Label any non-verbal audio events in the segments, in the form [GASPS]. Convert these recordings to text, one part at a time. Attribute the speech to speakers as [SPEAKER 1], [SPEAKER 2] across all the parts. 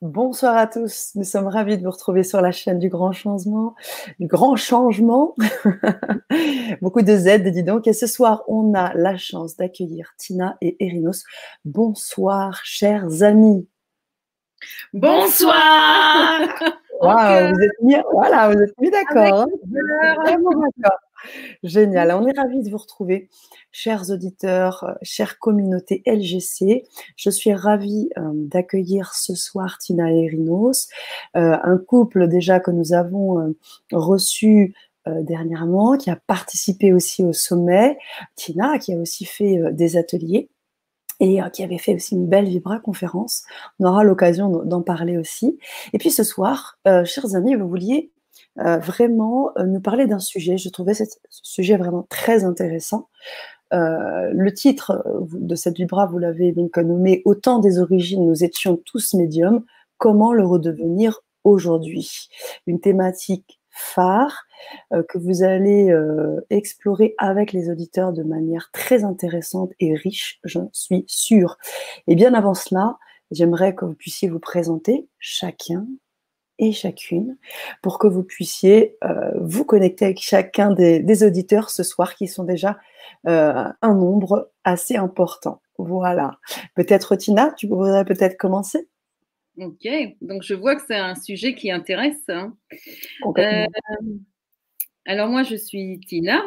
[SPEAKER 1] Bonsoir à tous. Nous sommes ravis de vous retrouver sur la chaîne du Grand Changement, du Grand Changement. [LAUGHS] Beaucoup de Z, dis donc. Et ce soir, on a la chance d'accueillir Tina et Erinos. Bonsoir, chers amis.
[SPEAKER 2] Bonsoir.
[SPEAKER 1] Wow, vous êtes mis, voilà, vous êtes mis d'accord. Hein. Génial. On est ravis de vous retrouver, chers auditeurs, euh, chère communauté LGC. Je suis ravie euh, d'accueillir ce soir Tina et Rinos, euh, un couple déjà que nous avons reçu dernièrement, qui a participé aussi au sommet. Tina, qui a aussi fait des ateliers et qui avait fait aussi une belle Vibra conférence. On aura l'occasion d'en parler aussi. Et puis ce soir, chers amis, vous vouliez euh, vraiment euh, nous parler d'un sujet. Je trouvais ce sujet vraiment très intéressant. Euh, le titre de cette vibra, vous l'avez donc nommé Autant des origines, nous étions tous médiums. Comment le redevenir aujourd'hui? Une thématique phare que vous allez explorer avec les auditeurs de manière très intéressante et riche, j'en suis sûre. Et bien avant cela, j'aimerais que vous puissiez vous présenter chacun et chacune pour que vous puissiez euh, vous connecter avec chacun des, auditeurs ce soir qui sont déjà euh, un nombre assez important. Voilà. Peut-être Tina, tu voudrais peut-être commencer?
[SPEAKER 2] Ok, donc je vois que c'est un sujet qui intéresse. Hein. Euh, alors moi, je suis Tina,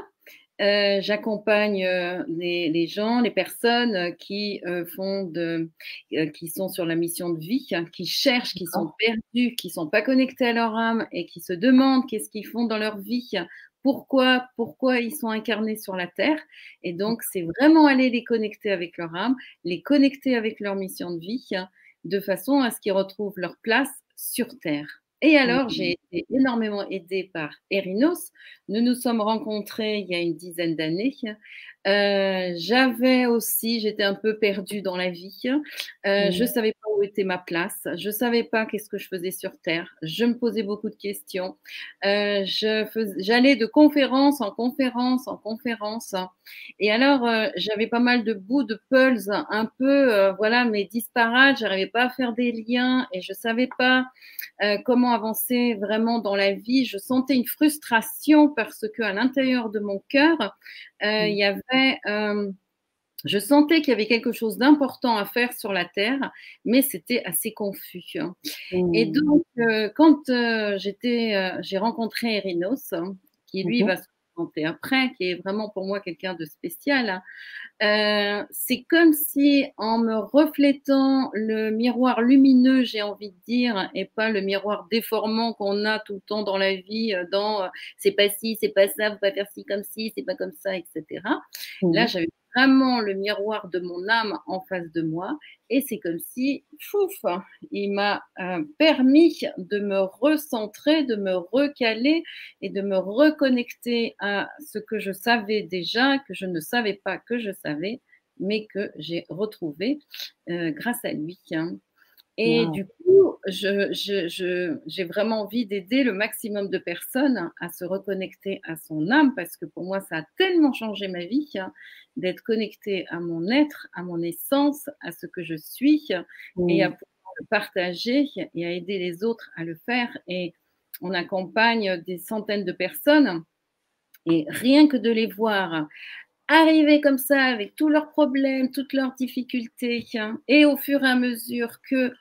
[SPEAKER 2] euh, j'accompagne euh, les, gens, les personnes qui euh, font de, qui sont sur la mission de vie, hein, qui cherchent, qui sont perdus, qui sont pas connectés à leur âme et qui se demandent qu'est-ce qu'ils font dans leur vie, pourquoi, pourquoi ils sont incarnés sur la terre. Et donc, c'est vraiment aller les connecter avec leur âme, les connecter avec leur mission de vie, de façon à ce qu'ils retrouvent leur place sur terre. Et alors, j'ai été énormément aidée par Erinos. Nous nous sommes rencontrés il y a une dizaine d'années. Euh, j'avais aussi, j'étais un peu perdue dans la vie. Euh, Je savais pas où était ma place. Je savais pas qu'est-ce que je faisais sur Terre. Je me posais beaucoup de questions. Euh, J'allais de conférence en conférence en conférence. Et alors, euh, j'avais pas mal de bouts de pulse, un peu, voilà, mais disparates. J'arrivais pas à faire des liens et je savais pas comment avancer vraiment dans la vie. Je sentais une frustration parce que à l'intérieur de mon cœur, euh, il y avait euh, je sentais qu'il y avait quelque chose d'important à faire sur la Terre, mais c'était assez confus. Et mmh. donc, quand j'étais, j'ai rencontré Erinos, qui lui va après, qui est vraiment pour moi quelqu'un de spécial, euh, c'est comme si en me reflétant le miroir lumineux, j'ai envie de dire, et pas le miroir déformant qu'on a tout le temps dans la vie, euh, dans euh, c'est pas ci, c'est pas ça, faut pas faire ci comme ci, c'est pas comme ça, etc. Là, j'avais vraiment le miroir de mon âme en face de moi. Et c'est comme si, fouf, il m'a euh, permis de me recentrer, de me recaler et de me reconnecter à ce que je savais déjà, que je ne savais pas que je savais, mais que j'ai retrouvé euh, grâce à lui. Hein. Et du coup, j'ai vraiment envie d'aider le maximum de personnes à se reconnecter à son âme parce que pour moi, ça a tellement changé ma vie hein, d'être connectée à mon être, à mon essence, à ce que je suis et à pouvoir le partager et à aider les autres à le faire. Et on accompagne des centaines de personnes et rien que de les voir arriver comme ça avec tous leurs problèmes, toutes leurs difficultés, hein, et au fur et à mesure que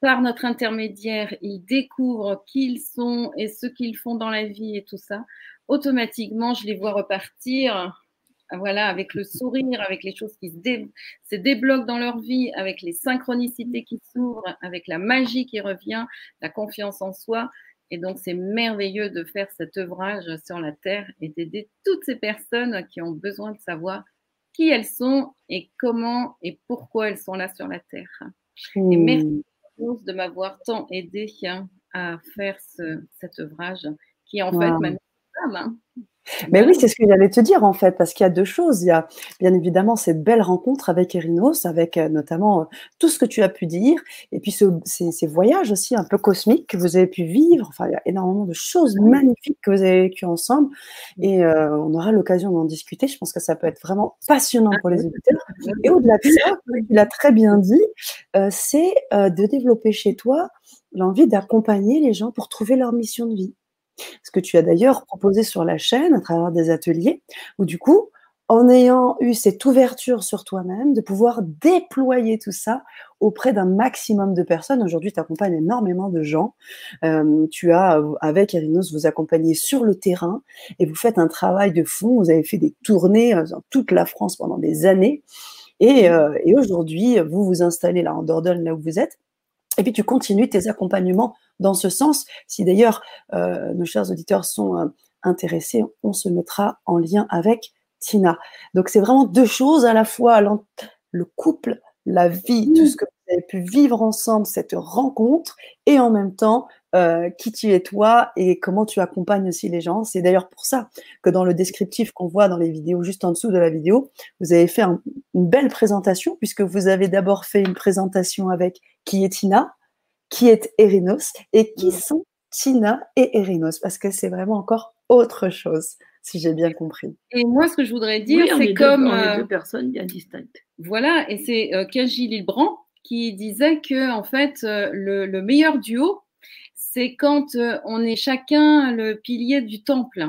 [SPEAKER 2] par notre intermédiaire, ils découvrent qui ils sont et ce qu'ils font dans la vie et tout ça, automatiquement, je les vois repartir voilà, avec le sourire, avec les choses qui se, débloquent dans leur vie, avec les synchronicités qui s'ouvrent, avec la magie qui revient, la confiance en soi. Et donc, c'est merveilleux de faire cet ouvrage sur la Terre et d'aider toutes ces personnes qui ont besoin de savoir qui elles sont et comment et pourquoi elles sont là sur la Terre. Et merci de m'avoir tant aidé hein, à faire cet ouvrage qui est en fait ma mission d'âme. Hein.
[SPEAKER 1] Mais oui, c'est ce que j'allais te dire en fait, parce qu'il y a deux choses. Il y a bien évidemment cette belle rencontre avec Erinos, avec euh, notamment euh, tout ce que tu as pu dire, et puis ces, voyages aussi un peu cosmiques que vous avez pu vivre. Enfin, il y a énormément de choses magnifiques que vous avez vécues ensemble, et euh, on aura l'occasion d'en discuter. Je pense que ça peut être vraiment passionnant pour les auditeurs. Et au-delà de ça, tu l'as très bien dit, c'est de développer chez toi l'envie d'accompagner les gens pour trouver leur mission de vie. Ce que tu as d'ailleurs proposé sur la chaîne à travers des ateliers, où du coup, en ayant eu cette ouverture sur toi-même, de pouvoir déployer tout ça auprès d'un maximum de personnes. Aujourd'hui, tu accompagnes énormément de gens. Euh, tu as, avec Erinos, vous accompagnez sur le terrain et vous faites un travail de fond. Vous avez fait des tournées euh, dans toute la France pendant des années. Et, euh, et aujourd'hui, vous vous installez là en Dordogne, là où vous êtes. Et puis tu continues tes accompagnements dans ce sens. Si d'ailleurs euh, nos chers auditeurs sont euh, intéressés, on se mettra en lien avec Tina. Donc c'est vraiment deux choses à la fois le couple, la vie, tout ce que vous avez pu vivre ensemble, cette rencontre, et en même temps euh, qui tu es toi et comment tu accompagnes aussi les gens. C'est d'ailleurs pour ça que dans le descriptif qu'on voit dans les vidéos, juste en dessous de la vidéo, vous avez fait une belle présentation puisque vous avez d'abord fait une présentation avec qui est Tina, qui est Erinos et qui sont Tina et Erinos parce que c'est vraiment encore autre chose si j'ai bien compris.
[SPEAKER 2] Et moi, ce que je voudrais dire, c'est comme
[SPEAKER 3] deux, deux personnes bien distinctes.
[SPEAKER 2] Voilà, et c'est euh, Kaji Lilbrand qui disait que en fait, euh, le, meilleur duo, c'est quand euh, on est chacun le pilier du temple.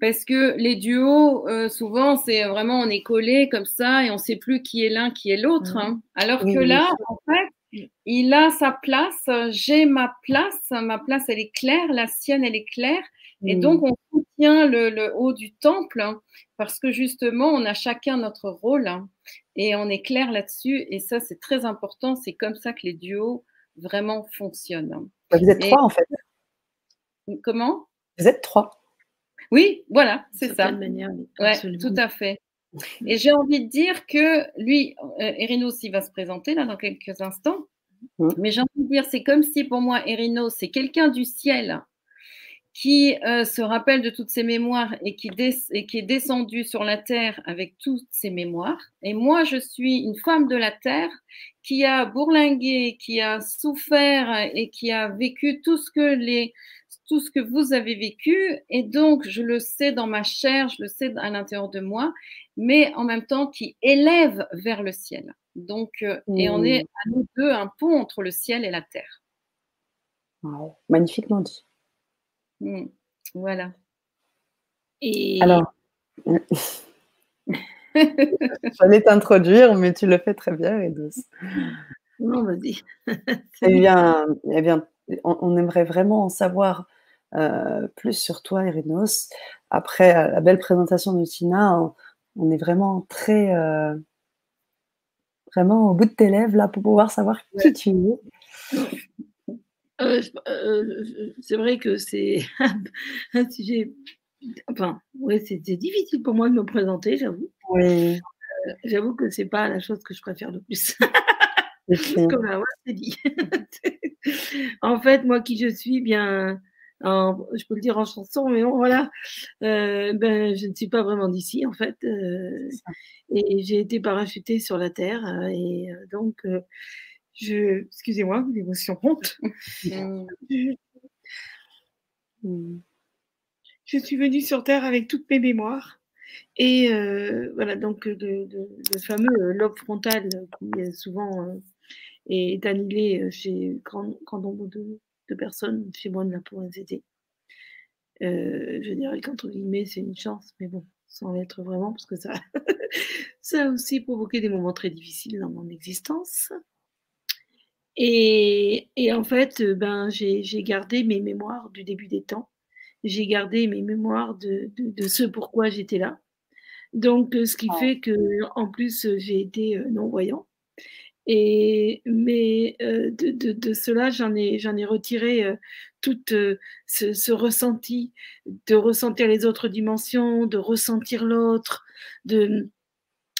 [SPEAKER 2] Parce que les duos, euh, souvent, c'est vraiment on est collé comme ça et on ne sait plus qui est l'un, qui est l'autre. Mmh. Hein. Alors que là, en fait, il a sa place, j'ai ma place, ma place elle est claire, la sienne elle est claire. Et mmh. donc on soutient le, haut du temple hein, parce que justement on a chacun notre rôle hein, et on est clair là-dessus. Et ça c'est très important, c'est comme ça que les duos vraiment fonctionnent.
[SPEAKER 1] Bah, vous êtes trois en fait.
[SPEAKER 2] Comment?
[SPEAKER 1] Vous êtes trois.
[SPEAKER 2] Oui, voilà, c'est ça. Manière, tout à fait. Et j'ai envie de dire que lui, euh, Erinos, il va se présenter là dans quelques instants. Mmh. Mais j'ai envie de dire, c'est comme si pour moi, Erinos, c'est quelqu'un du ciel qui euh, se rappelle de toutes ses mémoires et qui, et qui est descendu sur la terre avec toutes ses mémoires. Et moi, je suis une femme de la terre qui a bourlingué, qui a souffert et qui a vécu tout ce que les tout ce que vous avez vécu et donc je le sais dans ma chair, je le sais à l'intérieur de moi, mais en même temps qui élève vers le ciel. Donc, euh, et on est à nous deux un pont entre le ciel et la terre.
[SPEAKER 1] magnifiquement dit.
[SPEAKER 2] Mmh. Voilà.
[SPEAKER 1] Et alors, [LAUGHS] j'allais t'introduire, mais tu le fais très bien, Edouce.
[SPEAKER 3] Non, vas-y.
[SPEAKER 1] eh bien, eh bien on, aimerait vraiment en savoir euh, plus sur toi, Irinos. Après euh, la belle présentation de Tina, on, est vraiment très, euh, vraiment au bout de tes lèvres là pour pouvoir savoir qui tu
[SPEAKER 3] es. c'est vrai que c'est [LAUGHS] un sujet. Enfin, ouais, c'était difficile pour moi de me présenter, j'avoue.
[SPEAKER 1] Oui.
[SPEAKER 3] j'avoue que c'est pas la chose que je préfère le plus. [LAUGHS] Comme la voix, c'est dit. en fait, moi qui je suis, bien, je peux le dire en chanson, mais bon, voilà, euh, ben, je ne suis pas vraiment d'ici, en fait. Euh, et j'ai été parachutée sur la Terre. Euh, et donc, je, excusez-moi, l'émotion honte. [LAUGHS] je suis venue sur Terre avec toutes mes mémoires. Et voilà, donc le, fameux lobe frontal qui est souvent est annulé chez grand, grand nombre de, de personnes chez moi de la PONCT. Euh, je dirais qu'entre guillemets, c'est une chance, mais bon, sans l'être vraiment, parce que ça, [LAUGHS] ça a aussi provoqué des moments très difficiles dans mon existence. Et, et en fait, ben, j'ai gardé mes mémoires du début des temps. J'ai gardé mes mémoires de, de, de ce pourquoi j'étais là. Donc, ce qui fait que, en plus, j'ai été euh, non-voyant. Mais euh, de, cela, j'en ai, retiré euh, tout euh, ce, ressenti, de ressentir les autres dimensions, de ressentir l'autre, de,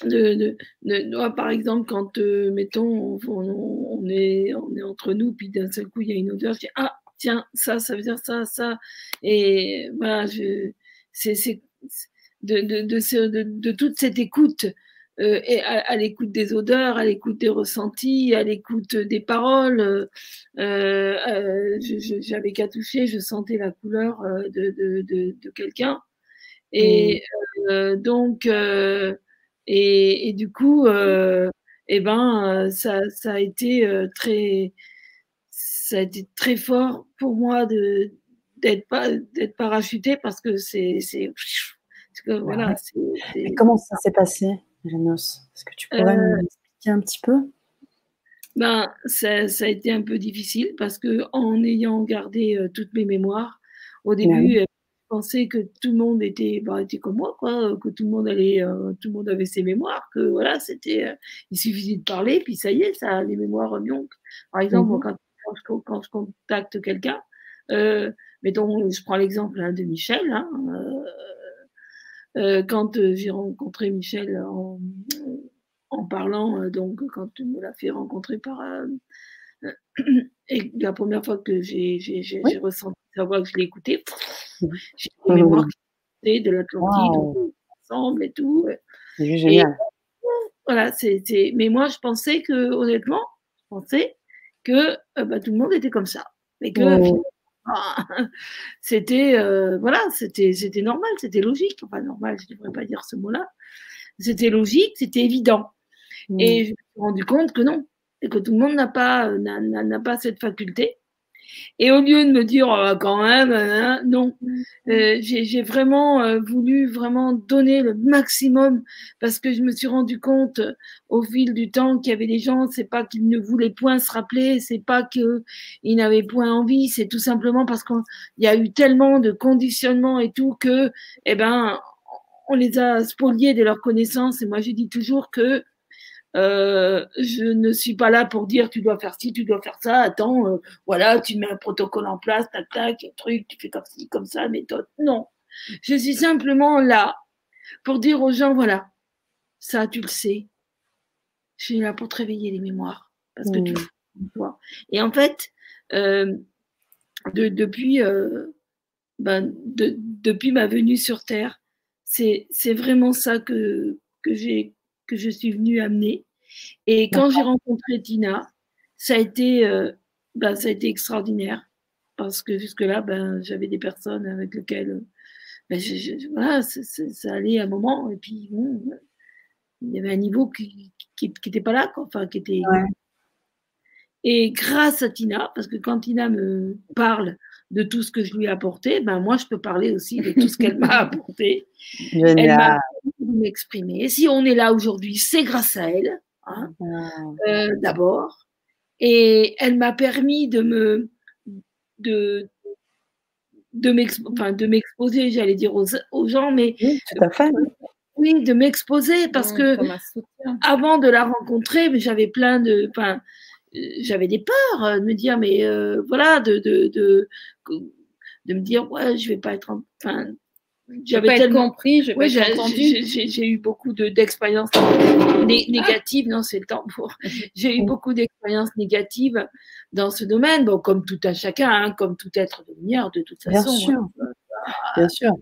[SPEAKER 3] de, de, par exemple, quand, mettons, on, est, on est entre nous, puis d'un seul coup, il y a une odeur, je dis, ah, tiens, ça, ça veut dire ça, ça. Et voilà, c'est, de, toute cette écoute, euh, et à, l'écoute des odeurs, à l'écoute des ressentis, à l'écoute des paroles. Euh, euh J'avais qu'à toucher, je sentais la couleur euh, de, de, de, quelqu'un. Et mmh. donc, et, et, du coup, eh ben, ça, ça a été très, ça a été très fort pour moi de d'être pas d'être parachuté parce que c'est c'est
[SPEAKER 1] voilà. comment ça s'est passé, Janos Est-ce que tu pourrais euh, m'expliquer un petit peu?
[SPEAKER 3] Ben, ça, ça, a été un peu difficile parce que en ayant gardé euh, toutes mes mémoires, au début, je pensais que tout le monde était, bah, était comme moi, quoi, que tout le monde allait, euh, tout le monde avait ses mémoires, que voilà, c'était, il suffisait de parler, puis ça y est, ça, les mémoires remontent. Par exemple, mmh quand, quand, quand, je contacte quelqu'un, mettons, je prends l'exemple hein, de Michel. Hein, euh, euh, quand euh, j'ai rencontré Michel en, en parlant, donc quand tu me l'as fait rencontrer par et la première fois que j'ai ressenti sa voix, que je l'ai écouté, j'ai une mémoire de l'Atlantide ensemble et tout.
[SPEAKER 1] C'est génial.
[SPEAKER 3] voilà, c'était. Mais moi, je pensais que, honnêtement, je pensais que bah, tout le monde était comme ça. Mais que [LAUGHS] c'était euh, voilà, c'était c'était normal, c'était logique. Enfin normal, je ne devrais pas dire ce mot-là. C'était logique, c'était évident. Et je me suis rendu compte que non, et que tout le monde n'a pas n'a pas cette faculté. Et au lieu de me dire oh, quand même, hein, non, mm. euh, j'ai vraiment euh, voulu vraiment donner le maximum parce que je me suis rendu compte euh, au fil du temps qu'il y avait des gens, c'est pas qu'ils ne voulaient point se rappeler, c'est pas qu'ils n'avaient point envie, c'est tout simplement parce qu'il y a eu tellement de conditionnement et tout que, eh ben, on les a spoliés de leurs connaissances. Et moi, je dis toujours que euh, je ne suis pas là pour dire tu dois faire ci, tu dois faire ça. Attends, euh, voilà, tu mets un protocole en place, tac, tac, truc, tu fais comme ci, comme ça, méthode. Non. Je suis simplement là pour dire aux gens, voilà, ça, tu le sais. Je suis là pour te réveiller les mémoires. Parce que tu toi. Et en fait, euh, de, depuis, ben, de, depuis ma venue sur Terre, c'est vraiment ça que, que j'ai que je suis venue amener. Et quand j'ai rencontré Tina, ça a été, euh, ben, ça a été extraordinaire parce que jusque-là, ben, j'avais des personnes avec lesquelles ben, voilà, ça allait un moment et puis bon, il y avait un niveau qui n'était pas là, quoi. enfin qui était. Et grâce à Tina, parce que quand Tina me parle de tout ce que je lui ai apporté, ben moi je peux parler aussi de tout ce qu'elle m'a [LAUGHS] apporté. Elle m'a m'exprimer. Si on est là aujourd'hui, c'est grâce à elle, hein, euh, d'abord. Et elle m'a permis de me de de m'exposer, j'allais dire aux, gens, mais
[SPEAKER 1] oui, tout à fait.
[SPEAKER 3] Oui, de m'exposer parce que avant de la rencontrer, j'avais plein de, enfin, j'avais des peurs de me dire, mais euh, voilà, de, de, de, de, me dire, ouais, je vais pas être, enfin,
[SPEAKER 2] j'avais tellement compris, j'ai entendu.
[SPEAKER 3] J'ai eu beaucoup d'expériences négatives, non, c'est le temps pour. [LAUGHS] [LAUGHS] J'ai eu beaucoup d'expériences négatives dans ce domaine, bon, comme tout à chacun, hein, comme tout être de lumière, de toute façon.
[SPEAKER 1] Bien sûr. Bien sûr.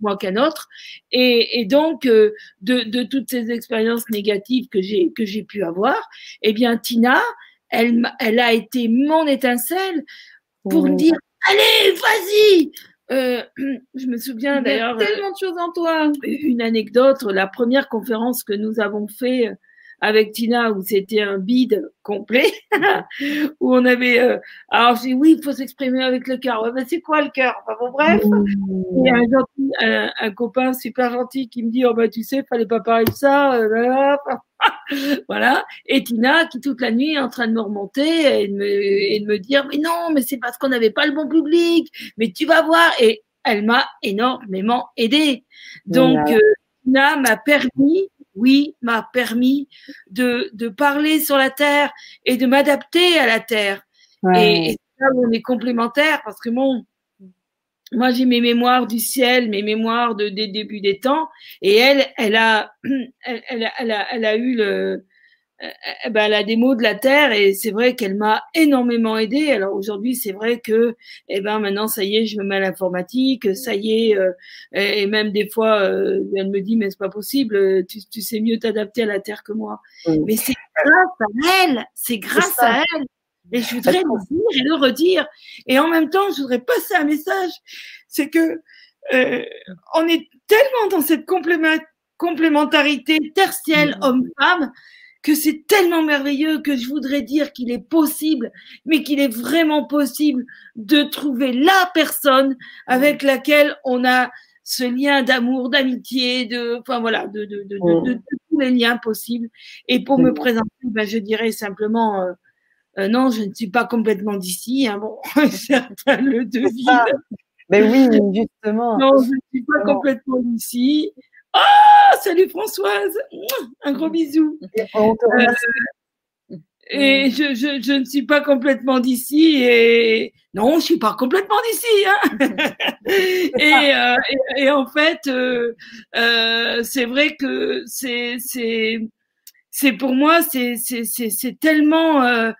[SPEAKER 3] Moi qu'un autre. Et, et donc, euh, de, de, toutes ces expériences négatives que j'ai que j'ai pu avoir, eh bien, Tina, elle, elle a été mon étincelle pour mmh. dire allez, vas-y, euh, [CLEARS THROAT] je me souviens d'ailleurs.
[SPEAKER 2] Tellement de choses en toi.
[SPEAKER 3] Une anecdote, la première conférence que nous avons fait euh, avec Tina où c'était un bide complet, [LAUGHS] où on avait. Euh, alors j'ai oui, il faut s'exprimer avec le cœur. Ouais, ben, c'est quoi le cœur? Enfin, bon, Bref, il y a un, gentil, un, copain super gentil qui me dit oh bah tu sais, fallait pas parler de ça. Euh, [LAUGHS] voilà. Et Tina qui toute la nuit est en train de me remonter et de me, et de me dire mais non, mais c'est parce qu'on n'avait pas le bon public. Mais tu vas voir. Et elle m'a énormément aidée. Donc euh, Tina m'a permis oui, m'a permis de, de, parler sur la Terre et de m'adapter à la Terre. Et, et là on est complémentaires parce que bon, moi j'ai mes mémoires du ciel, mes mémoires de, des débuts des temps, et elle, elle a, [CLEARS THROAT] elle, elle, a, elle a, eu le, eh ben, elle a des mots de la terre et c'est vrai qu'elle m'a énormément aidé. Alors aujourd'hui, c'est vrai que, eh ben, maintenant, ça y est, je me mets à l'informatique, ça y est, euh, et même des fois, euh, elle me dit, mais c'est pas possible, tu, tu sais mieux t'adapter à la terre que moi. Mais c'est grâce à elle, c'est grâce à elle. Et je voudrais le dire et le redire. Et en même temps, je voudrais passer un message, c'est que euh, on est tellement dans cette complémentarité tertielle mmh. homme-femme que c'est tellement merveilleux que je voudrais dire qu'il est possible, mais qu'il est vraiment possible de trouver la personne avec laquelle on a ce lien d'amour, d'amitié, de, enfin voilà, de, de, de, de, tous les liens possibles. Et pour me présenter, ben, je dirais simplement, euh, euh, non, je ne suis pas complètement d'ici. Hein, bon, [LAUGHS] certains le devinent.
[SPEAKER 1] Mais oui, justement.
[SPEAKER 3] Non, je ne suis pas complètement d'ici. Ah, salut Françoise Un gros bisou. Et, euh, et je, je, je, ne suis pas complètement d'ici et non, je suis pas complètement d'ici. Hein [LAUGHS] et, euh, et, et, en fait, c'est vrai que c'est pour moi c'est tellement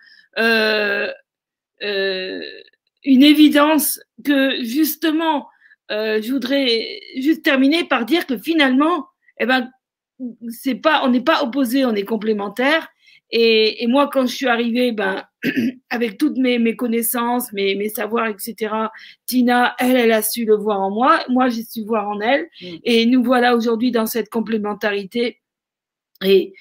[SPEAKER 3] une évidence que justement euh, je voudrais juste terminer par dire que finalement, eh ben, c'est pas, on n'est pas opposés, on est complémentaires. Et, et, moi, quand je suis arrivée, ben, [CLEARS THROAT] avec toutes mes, mes connaissances, mes, mes, savoirs, etc., Tina, elle, elle a su le voir en moi. Moi, j'ai su voir en elle. Mm. Et nous voilà aujourd'hui dans cette complémentarité. Et,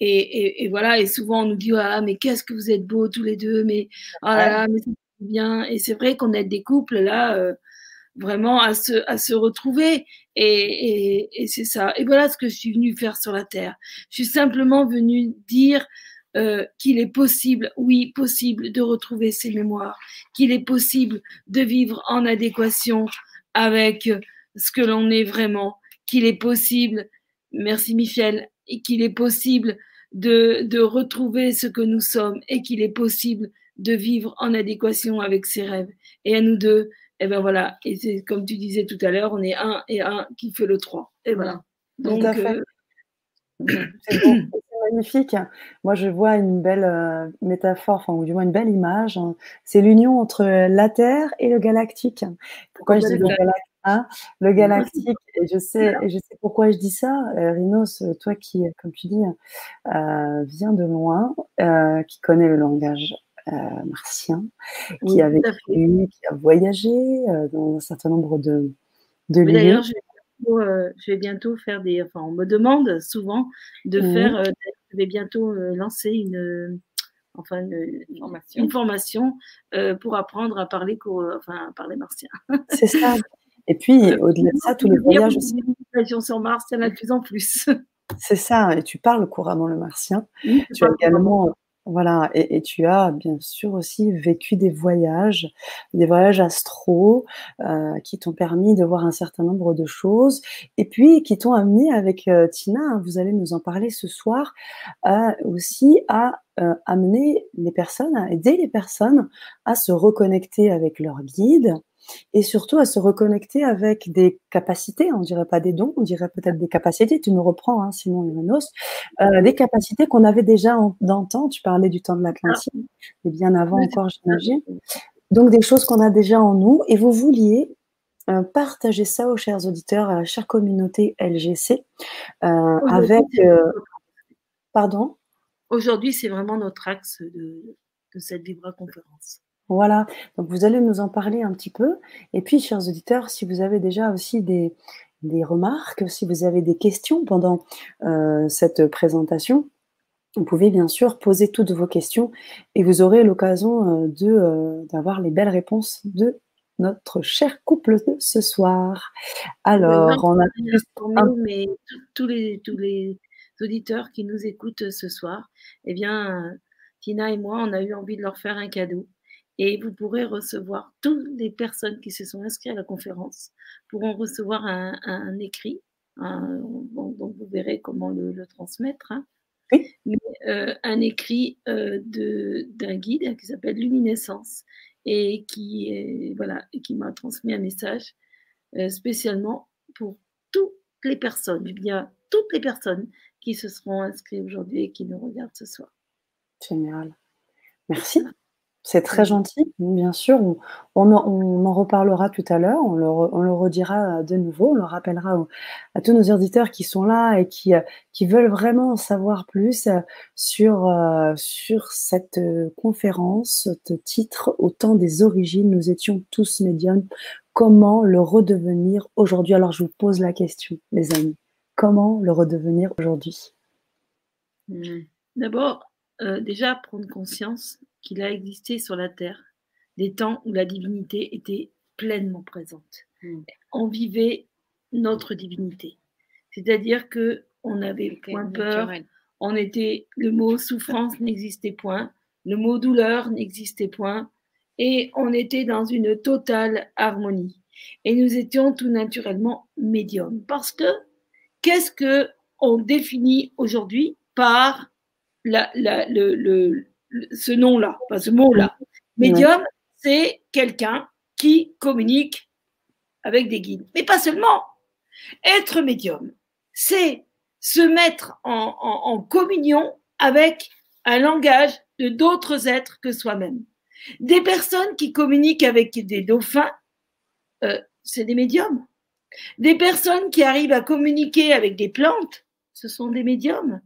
[SPEAKER 3] et, et, voilà, et souvent on nous dit, ah, mais qu'est-ce que vous êtes beaux tous les deux, mais, oh là là, mais c'est bien. Et c'est vrai qu'on est des couples, là, euh, vraiment à se, à se retrouver. Et, et, et c'est ça. Et voilà ce que je suis venue faire sur la Terre. Je suis simplement venue dire euh, qu'il est possible, oui, possible de retrouver ses mémoires, qu'il est possible de vivre en adéquation avec ce que l'on est vraiment, qu'il est possible, merci Michel, qu'il est possible de, de retrouver ce que nous sommes et qu'il est possible de vivre en adéquation avec ses rêves. Et à nous deux, et ben voilà, et c'est comme tu disais tout à l'heure, on est un et un qui fait le 3. Et voilà. Donc, euh,
[SPEAKER 1] c'est magnifique. Moi, je vois une belle euh, métaphore, enfin, ou du moins une belle image. C'est l'union entre la Terre et le galactique. Pourquoi je dis le galactique? Hein Le galactique, et je sais, et je sais pourquoi je dis ça. Euh, Rhinos, toi qui, comme tu dis, euh, viens de loin, qui connaît le langage euh, martien, qui a vécu, qui a voyagé euh, dans un certain nombre de, de lieux.
[SPEAKER 3] D'ailleurs, euh, je, vais bientôt faire des. Enfin, on me demande souvent de faire. je vais bientôt lancer une enfin une, formation, pour apprendre à parler, enfin, à parler martien.
[SPEAKER 1] C'est ça. [LAUGHS] Et puis, au-delà de ça, tous les voyages aussi.
[SPEAKER 3] sur Mars, il y en a de plus en plus. [LAUGHS]
[SPEAKER 1] C'est ça, et tu parles couramment le martien. tu as également voilà, et, tu as bien sûr aussi vécu des voyages, des voyages astro euh, qui t'ont permis de voir un certain nombre de choses et puis qui t'ont amené avec euh, Tina, hein, vous allez nous en parler ce soir, euh, aussi à amener les personnes, à aider les personnes à se reconnecter avec leur guide, et surtout à se reconnecter avec des capacités, on dirait pas des dons, on dirait peut-être des capacités, tu nous reprends hein, Simon Ivanos, euh, des capacités qu'on avait déjà d'antan, tu parlais du temps de l'Atlantide, et bien avant encore j'imagine, donc des choses qu'on a déjà en nous, et vous vouliez euh, partager ça aux chers auditeurs, à la chère communauté LGC, euh, avec... Euh, pardon?
[SPEAKER 3] Aujourd'hui, c'est vraiment notre axe de, de cette Vibra conférence.
[SPEAKER 1] Voilà, donc vous allez nous en parler un petit peu. Et puis, chers auditeurs, si vous avez déjà aussi des, des remarques, si vous avez des questions pendant euh, cette présentation, vous pouvez bien sûr poser toutes vos questions et vous aurez l'occasion euh, de euh, d'avoir les belles réponses de notre cher couple de ce soir. Alors, on a
[SPEAKER 3] mais tous les tous les auditeurs qui nous écoutent ce soir, eh bien, Tina et moi, on a eu envie de leur faire un cadeau et vous pourrez recevoir, toutes les personnes qui se sont inscrites à la conférence pourront recevoir un, écrit, donc vous verrez comment le, transmettre, hein. euh, un écrit euh, d'un guide qui s'appelle Luminescence et qui, voilà, qui m'a transmis un message euh, spécialement pour toutes les personnes, bien toutes les personnes qui se seront inscrits aujourd'hui et qui nous regardent ce soir.
[SPEAKER 1] Génial. Merci. C'est très gentil, bien sûr. On, en, reparlera tout à l'heure, on le, redira de nouveau, on le rappellera à tous nos auditeurs qui sont là et qui, euh, qui veulent vraiment en savoir plus euh, sur, euh, sur cette conférence, ce titre, Au temps des origines, nous étions tous médiums. Comment le redevenir aujourd'hui? Alors je vous pose la question, les amis. Comment le redevenir aujourd'hui?
[SPEAKER 3] Mmh. D'abord, déjà prendre conscience qu'il a existé sur la terre des temps où la divinité était pleinement présente. Hmm. On vivait notre divinité. C'est-à-dire que on avait point peur, on était le mot souffrance [LAUGHS] n'existait point, le mot douleur n'existait point et on était dans une totale harmonie. Et nous étions tout naturellement médiums parce que qu'est-ce que on définit aujourd'hui par la, le, ce nom-là, pas ce mot-là. Médium, c'est quelqu'un qui communique avec des guides. Mais pas seulement. Être médium, c'est se mettre en, communion avec un langage de d'autres êtres que soi-même. Des personnes qui communiquent avec des dauphins, euh, c'est des médiums. Des personnes qui arrivent à communiquer avec des plantes, ce sont des médiums.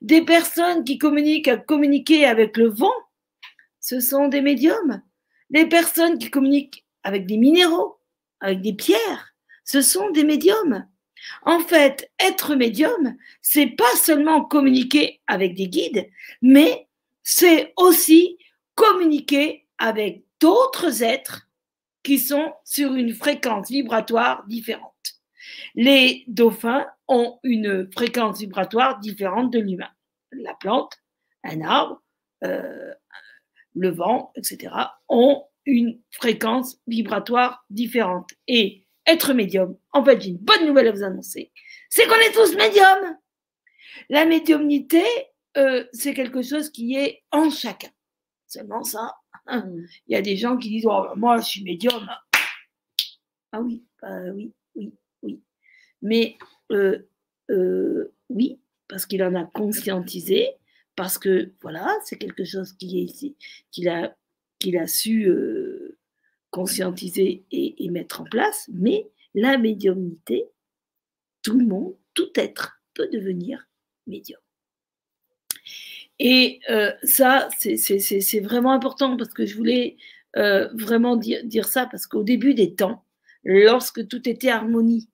[SPEAKER 3] Des personnes qui communiquent à communiquer avec le vent, ce sont des médiums. Des personnes qui communiquent avec des minéraux, avec des pierres, ce sont des médiums. En fait, être médium, c'est pas seulement communiquer avec des guides, mais c'est aussi communiquer avec d'autres êtres qui sont sur une fréquence vibratoire différente. Les dauphins ont une fréquence vibratoire différente de l'humain. La plante, un arbre, euh, le vent, etc., ont une fréquence vibratoire différente. Et être médium, en fait, j'ai une bonne nouvelle à vous annoncer, c'est qu'on est tous médiums. La médiumnité, euh, c'est quelque chose qui est en chacun. Seulement ça. Mm. Il y a des gens qui disent oh, Moi, je suis médium. Ah oui, bah oui. Mais euh, euh, oui, parce qu'il en a conscientisé, parce que voilà, c'est quelque chose qu'il a, qu'il a su euh, conscientiser et, mettre en place. Mais la médiumnité, tout le monde, tout être peut devenir médium. Et ça, c'est vraiment important parce que je voulais vraiment dire ça parce qu'au début des temps, lorsque tout était harmonie,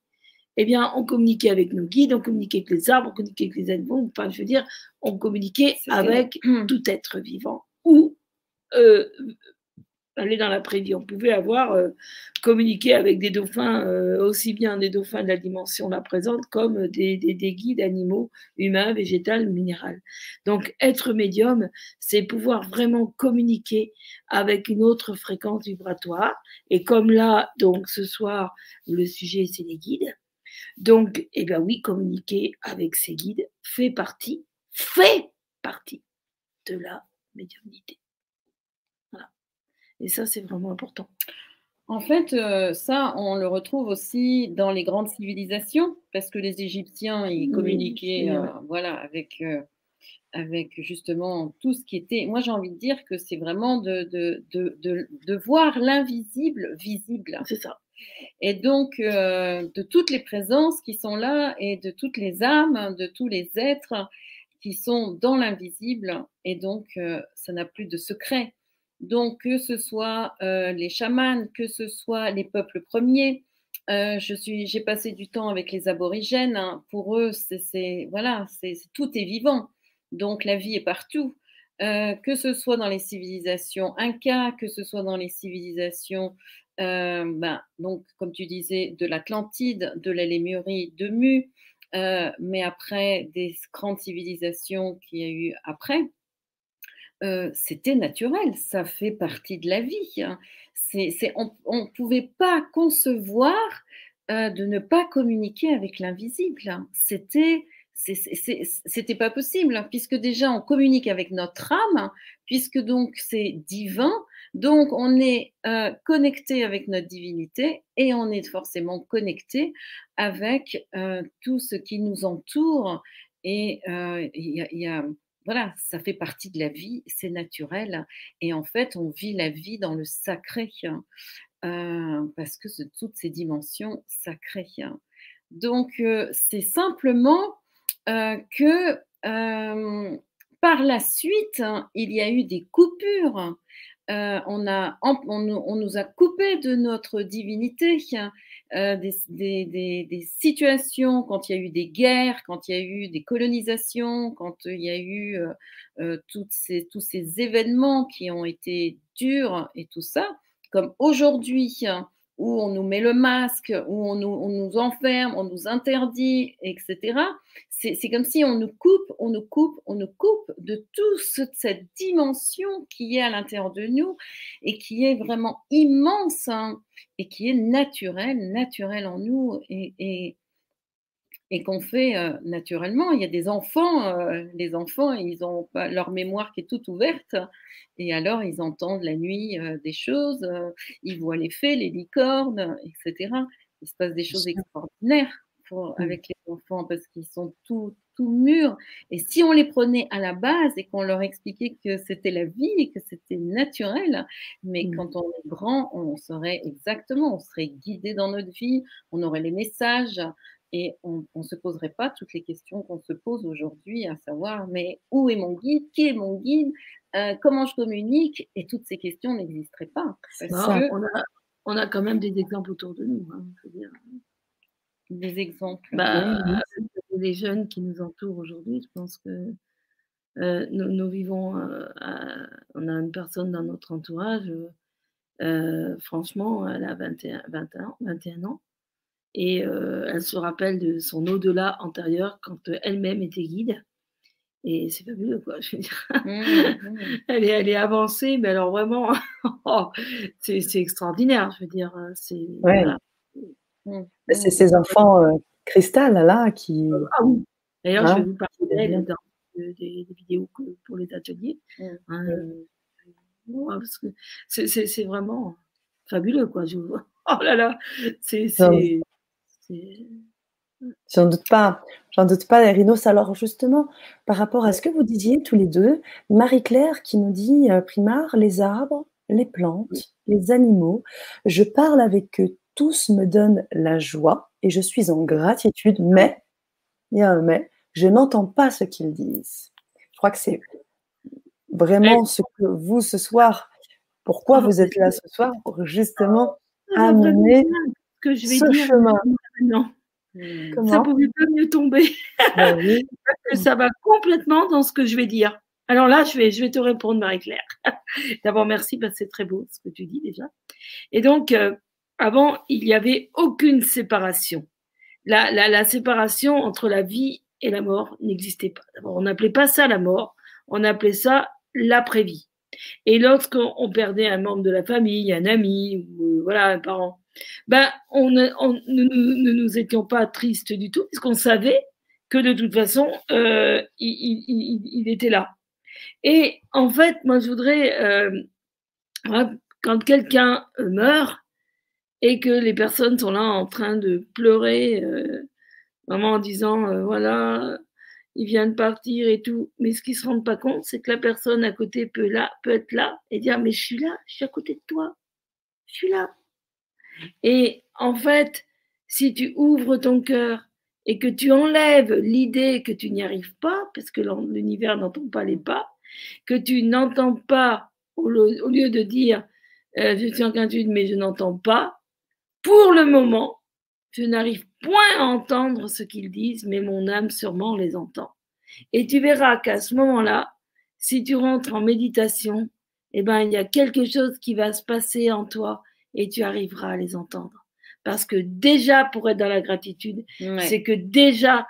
[SPEAKER 3] eh bien, on communiquait avec nos guides, on communiquait avec les arbres, on communiquait avec les animaux, enfin, je veux dire, on communiquait avec tout être vivant ou euh, aller dans la prévie. On pouvait avoir euh, communiqué avec des dauphins, euh, aussi bien des dauphins de la dimension la présente, comme des, des, guides animaux, humains, végétaux, minéraux. Donc, être médium, c'est pouvoir vraiment communiquer avec une autre fréquence vibratoire. Et comme là, donc, ce soir, le sujet, c'est les guides. Donc, eh bien oui, communiquer avec ses guides fait partie, fait partie de la médiumnité. Voilà. Et ça, c'est vraiment important.
[SPEAKER 2] En fait, euh, ça, on le retrouve aussi dans les grandes civilisations, parce que les Égyptiens, ils communiquaient euh, voilà, avec, euh, avec justement tout ce qui était. Moi, j'ai envie de dire que c'est vraiment de, de, de, de voir l'invisible visible.
[SPEAKER 3] C'est ça.
[SPEAKER 2] Et donc, euh, de toutes les présences qui sont là et de toutes les âmes, de tous les êtres qui sont dans l'invisible, et donc, euh, ça n'a plus de secret. Donc, que ce soit euh, les chamans, que ce soit les peuples premiers, j'ai passé du temps avec les aborigènes. Hein. Pour eux, voilà, c'est, tout est vivant. Donc, la vie est partout. que ce soit dans les civilisations Inca, que ce soit dans les civilisations euh, ben, donc, comme tu disais, de l'Atlantide, de la Lémurie, de Mu, euh, mais après des grandes civilisations qu'il y a eu après, euh, c'était naturel, ça fait partie de la vie. Hein. on ne pouvait pas concevoir de ne pas communiquer avec l'invisible. Hein. C'était pas possible, hein, puisque déjà on communique avec notre âme, puisque donc c'est divin, donc on est euh, connecté avec notre divinité et on est forcément connecté avec euh, tout ce qui nous entoure et a, voilà, ça fait partie de la vie, c'est naturel. Et en fait, on vit la vie dans le sacré, parce que c'est toutes ces dimensions sacrées. Donc, c'est simplement que par la suite, il y a eu des coupures euh, on, nous a coupé de notre divinité. Euh, des, situations, quand il y a eu des guerres, quand il y a eu des colonisations, quand il y a eu euh, tous ces événements qui ont été durs et tout ça, comme aujourd'hui, où on nous met le masque, où on nous, enferme, on nous interdit, etc. C'est comme si on nous coupe, on nous coupe, on nous coupe de toute cette dimension qui est à l'intérieur de nous et qui est vraiment immense hein, et qui est naturelle, naturelle en nous et, et qu'on fait euh, naturellement. Il y a des enfants, euh, les enfants, ils ont leur mémoire qui est toute ouverte, et alors ils entendent la nuit euh, des choses, ils voient les fées, les licornes, etc. Il se passe des choses extraordinaires pour, avec les enfants parce qu'ils sont tout, tout mûrs. Et si on les prenait à la base et qu'on leur expliquait que c'était la vie et que c'était naturel, mais mmh. quand on est grand, on saurait exactement, on serait guidé dans notre vie, on aurait les messages, et on ne se poserait pas toutes les questions qu'on se pose aujourd'hui, à savoir, mais où est mon guide? Qui est mon guide? Euh, Comment je communique? Et toutes ces questions n'existeraient pas.
[SPEAKER 3] on, a, quand même des exemples autour de nous. Hein,
[SPEAKER 2] des exemples.
[SPEAKER 3] Bah, Les jeunes qui nous entourent aujourd'hui, je pense que euh, nous, vivons, euh, on a une personne dans notre entourage, franchement, elle a 21, 21, 21 ans et elle se rappelle de son au-delà antérieur quand elle-même était guide. Et c'est fabuleux, quoi. Je veux dire. Mmh, mmh. elle, est, elle est avancée, mais alors vraiment, [LAUGHS] oh, c'est extraordinaire. Je veux dire, c'est.
[SPEAKER 1] Mmh. C'est ces enfants euh, cristal là qui.
[SPEAKER 3] Ah oui. D'ailleurs, je hein? vais vous parler d'elle dans des, vidéos pour les ateliers. Hein, parce que c'est vraiment fabuleux, quoi. Je. Oh là là, c'est
[SPEAKER 1] J'en doute pas, j'en doute pas, les rhinos. Alors justement, par rapport à ce que vous disiez tous les deux, Marie-Claire qui nous dit euh, Primard, les arbres, les plantes, les animaux, je parle avec eux, tous me donnent la joie et je suis en gratitude, mais, il y a un mais, je n'entends pas ce qu'ils disent. Je crois que c'est vraiment ce que vous ce soir, pourquoi ah, vous êtes là ce soir, pour justement ah, amener
[SPEAKER 3] que je vais ce dire chemin. [LAUGHS] Non. Hmm. ça pouvait pas mieux tomber. Ben [LAUGHS] ça va complètement dans ce que je vais dire. Alors là, je vais, je vais te répondre, Marie-Claire. [LAUGHS] D'abord, merci parce que c'est très beau ce que tu dis déjà. Et donc, euh, avant, il n'y avait aucune séparation. La, la, la, séparation entre la vie et la mort n'existait pas. D'abord, on n'appelait pas ça la mort, on appelait ça l'après-vie. Et lorsqu'on perdait un membre de la famille, un ami, ou euh, voilà, un parent, ben, on, nous ne nous étions pas tristes du tout, puisqu'on savait que de toute façon, euh, il, était là. Et en fait, moi, je voudrais, euh, quand quelqu'un meurt et que les personnes sont là en train de pleurer, euh, vraiment en disant, voilà, il vient de partir et tout, mais ce qu'ils ne se rendent pas compte, c'est que la personne à côté peut être là et dire, mais je suis là, je suis à côté de toi, je suis là. Et en fait, si tu ouvres ton cœur et que tu enlèves l'idée que tu n'y arrives pas, parce que l'univers n'entend pas les pas, que tu n'entends pas, au lieu de dire euh, je suis en gratitude mais je n'entends pas, pour le moment, je n'arrive point à entendre ce qu'ils disent, mais mon âme sûrement les entend. Et tu verras qu'à ce moment-là, si tu rentres en méditation, eh ben, il y a quelque chose qui va se passer en toi et tu arriveras à les entendre. Parce que déjà, pour être dans la gratitude, c'est que déjà,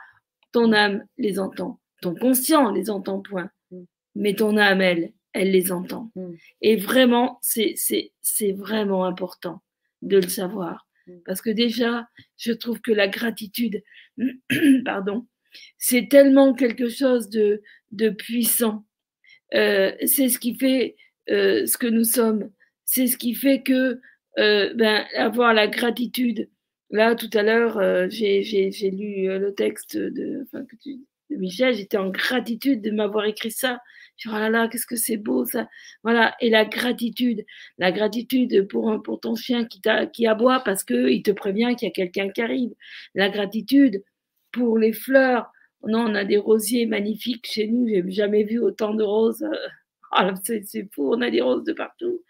[SPEAKER 3] ton âme les entend. Ton conscient les entend point. Mm. Mais ton âme, elle, elle les entend. Mm. Et vraiment, c'est vraiment important de le savoir. Mm. Parce que déjà, je trouve que la gratitude, [CLEARS THROAT] pardon, c'est tellement quelque chose de, de puissant. Euh, c'est ce qui fait euh, ce que nous sommes. C'est ce qui fait que euh, ben, avoir la gratitude. Là, tout à l'heure, euh, j'ai lu euh, le texte de, tu, Michel, j'étais en gratitude de m'avoir écrit ça. Je dis, oh là là, qu'est-ce que c'est beau ça. Voilà. Et la gratitude, la gratitude pour, pour ton chien qui, qui aboie parce qu'il te prévient qu'il y a quelqu'un qui arrive. La gratitude pour les fleurs. Non, on a des rosiers magnifiques chez nous. J'ai jamais vu autant de roses. [LAUGHS] Ah, c'est fou, on a des roses de partout.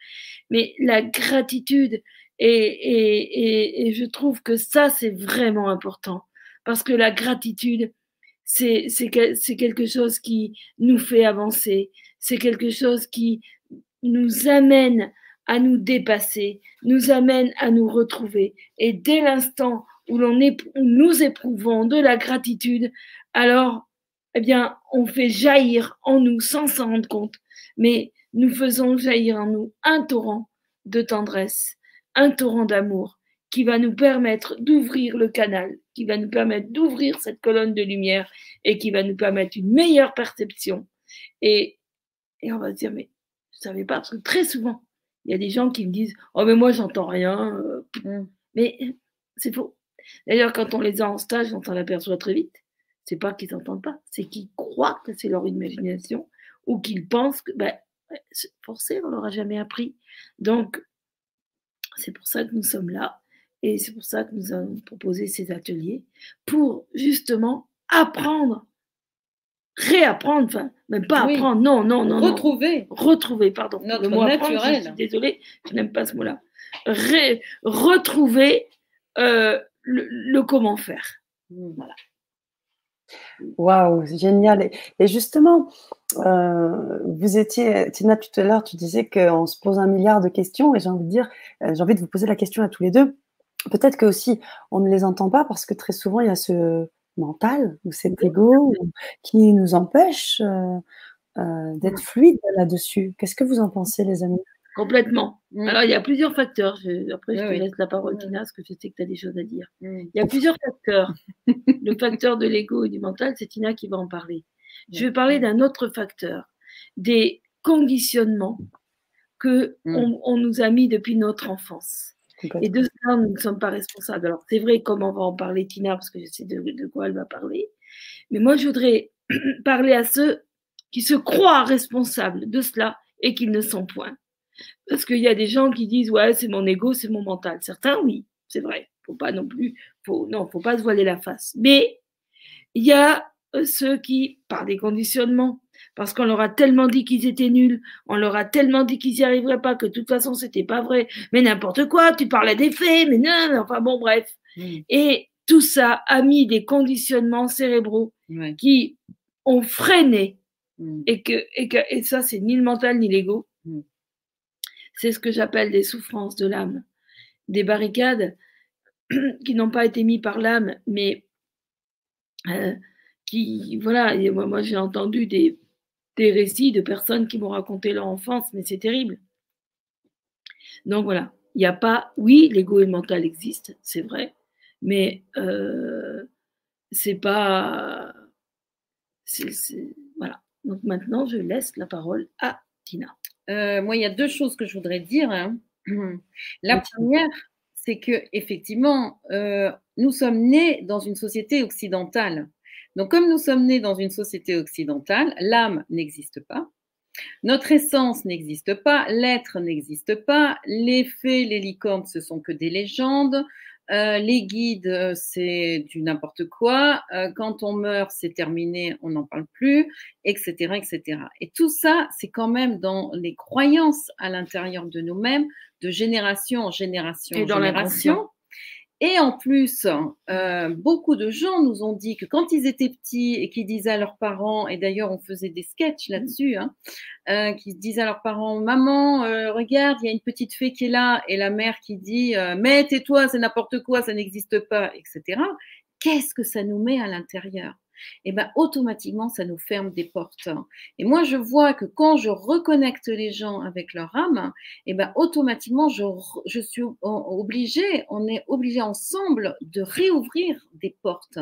[SPEAKER 3] Mais la gratitude, et, je trouve que ça, c'est vraiment important. Parce que la gratitude, c'est quelque chose qui nous fait avancer, c'est quelque chose qui nous amène à nous dépasser, nous amène à nous retrouver. Et dès l'instant où, l'on nous éprouvons de la gratitude, alors, eh bien, on fait jaillir en nous sans s'en rendre compte, mais nous faisons jaillir en nous un torrent de tendresse, un torrent d'amour qui va nous permettre d'ouvrir le canal, qui va nous permettre d'ouvrir cette colonne de lumière et qui va nous permettre une meilleure perception. Et, et on va se dire, mais je ne savais pas, parce que très souvent, il y a des gens qui me disent, oh mais moi j'entends rien. Euh, mm. Mais c'est faux. D'ailleurs, quand on les a en stage, on s'en aperçoit très vite. C'est pas qu'ils n'entendent pas, c'est qu'ils croient que c'est leur imagination ou qu'ils pensent que, ben, forcément, on leur jamais appris. Donc, c'est pour ça que nous sommes là. Et c'est pour ça que nous avons proposé ces ateliers, pour justement apprendre, réapprendre, enfin, même pas apprendre, non, non, non.
[SPEAKER 2] Retrouver.
[SPEAKER 3] retrouver, pardon.
[SPEAKER 2] Notre le mot naturel.
[SPEAKER 3] désolée, je n'aime pas ce mot-là. retrouver euh, le, comment faire. Mmh. Voilà.
[SPEAKER 1] Waouh, génial. Et, justement, euh, vous étiez, Tina, tout à l'heure, tu disais qu'on se pose un milliard de questions et j'ai envie de dire, euh, j'ai envie de vous poser la question à tous les deux. Peut-être que aussi on ne les entend pas parce que très souvent il y a ce mental ou cet ego qui nous empêche euh, euh, d'être fluide là-dessus. Qu'est-ce que vous en pensez, les amis?
[SPEAKER 3] Complètement. Mmh. Alors, il y a plusieurs facteurs. après, je te laisse la parole, Tina, parce que je sais que tu as des choses à dire. Mmh. Il y a plusieurs facteurs. [LAUGHS] Le facteur de l'ego et du mental, c'est Tina qui va en parler. Je vais parler d'un autre facteur, des conditionnements que on nous a mis depuis notre enfance. Et de ça, nous ne sommes pas responsables. Alors, c'est vrai, comme on va en parler, Tina, parce que je sais de, quoi elle va parler. Mais moi, je voudrais [CLEARS THROAT] parler à ceux qui se croient responsables de cela et qui ne sont point. Parce qu'il y a des gens qui disent, ouais, c'est mon ego, c'est mon mental. Certains, oui, c'est vrai. Faut pas non plus, faut, non, faut pas se voiler la face. Mais il y a euh, ceux qui, par des conditionnements, parce qu'on leur a tellement dit qu'ils étaient nuls, on leur a tellement dit qu'ils n'y arriveraient pas, que de toute façon, c'était pas vrai. Mais n'importe quoi, tu parlais des faits, mais non, enfin bon, bref. Mm. Et tout ça a mis des conditionnements cérébraux qui ont freiné, mm. et, que, et, que, et ça, c'est ni le mental ni l'ego. C'est ce que j'appelle des souffrances de l'âme, des barricades [CLEARS THROAT] qui n'ont pas été mises par l'âme, mais euh, qui, voilà, moi, moi j'ai entendu des, des récits de personnes qui m'ont raconté leur enfance, mais c'est terrible. Donc voilà, il n'y a pas, oui, l'ego et le mental existent, c'est vrai, mais euh, c'est pas, voilà. Donc maintenant, je laisse la parole à Tina.
[SPEAKER 2] Euh, moi, il y a deux choses que je voudrais dire. Hein. [CLEARS THROAT] La première, c'est que effectivement, euh, nous sommes nés dans une société occidentale. Donc, comme nous sommes nés dans une société occidentale, l'âme n'existe pas, notre essence n'existe pas, l'être n'existe pas, les fées, les licornes, ce sont que des légendes, euh, les guides, c'est du n'importe quoi, euh, quand on meurt, c'est terminé, on n'en parle plus, etc., etc. Et tout ça, c'est quand même dans les croyances à l'intérieur de nous-mêmes, de génération en génération
[SPEAKER 3] en génération.
[SPEAKER 2] Et en plus, euh, beaucoup de gens nous ont dit que quand ils étaient petits et qu'ils disaient à leurs parents, et d'ailleurs on faisait des sketchs là-dessus, hein, euh, qui disaient à leurs parents, maman, euh, regarde, il y a une petite fée qui est là, et la mère qui dit, euh, mais tais-toi, c'est n'importe quoi, ça n'existe pas, etc. Qu'est-ce que ça nous met à l'intérieur? Et eh ben automatiquement ça nous ferme des portes. Et moi je vois que quand je reconnecte les gens avec leur âme, et eh ben automatiquement je, je suis obligée, on est obligé ensemble de réouvrir des portes,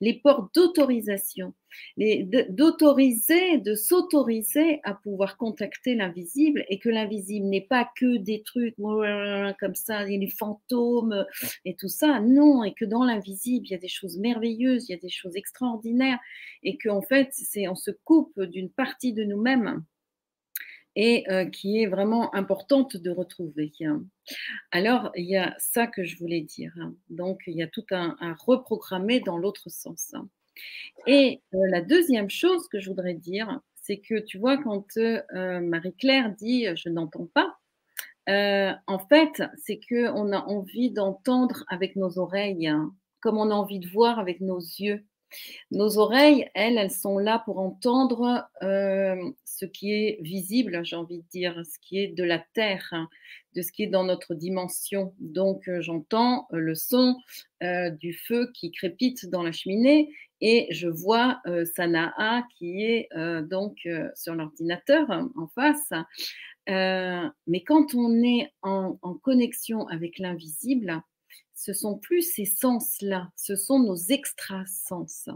[SPEAKER 2] les portes d'autorisation. D'autoriser, de s'autoriser à pouvoir contacter l'invisible et que l'invisible n'est pas que des trucs comme ça, les fantômes et tout ça, non, et que dans l'invisible, il y a des choses merveilleuses, il y a des choses extraordinaires et qu'en fait, on se coupe d'une partie de nous-mêmes et euh, qui est vraiment importante de retrouver. Alors, il y a ça que je voulais dire. Donc, il y a tout un, reprogrammer dans l'autre sens. Hein. Et euh, la deuxième chose que je voudrais dire, c'est que tu vois, quand euh, Marie-Claire dit je n'entends pas, en fait, c'est qu'on a envie d'entendre avec nos oreilles, comme on a envie de voir avec nos yeux. Nos oreilles, elles, elles sont là pour entendre euh, ce qui est visible, j'ai envie de dire, ce qui est de la terre, hein, de ce qui est dans notre dimension. Donc, euh, j'entends euh, le son du feu qui crépite dans la cheminée et je vois Sanaa qui est donc sur l'ordinateur hein, en face. mais quand on est en connexion avec l'invisible, ce sont plus ces sens-là, ce sont nos extrasens.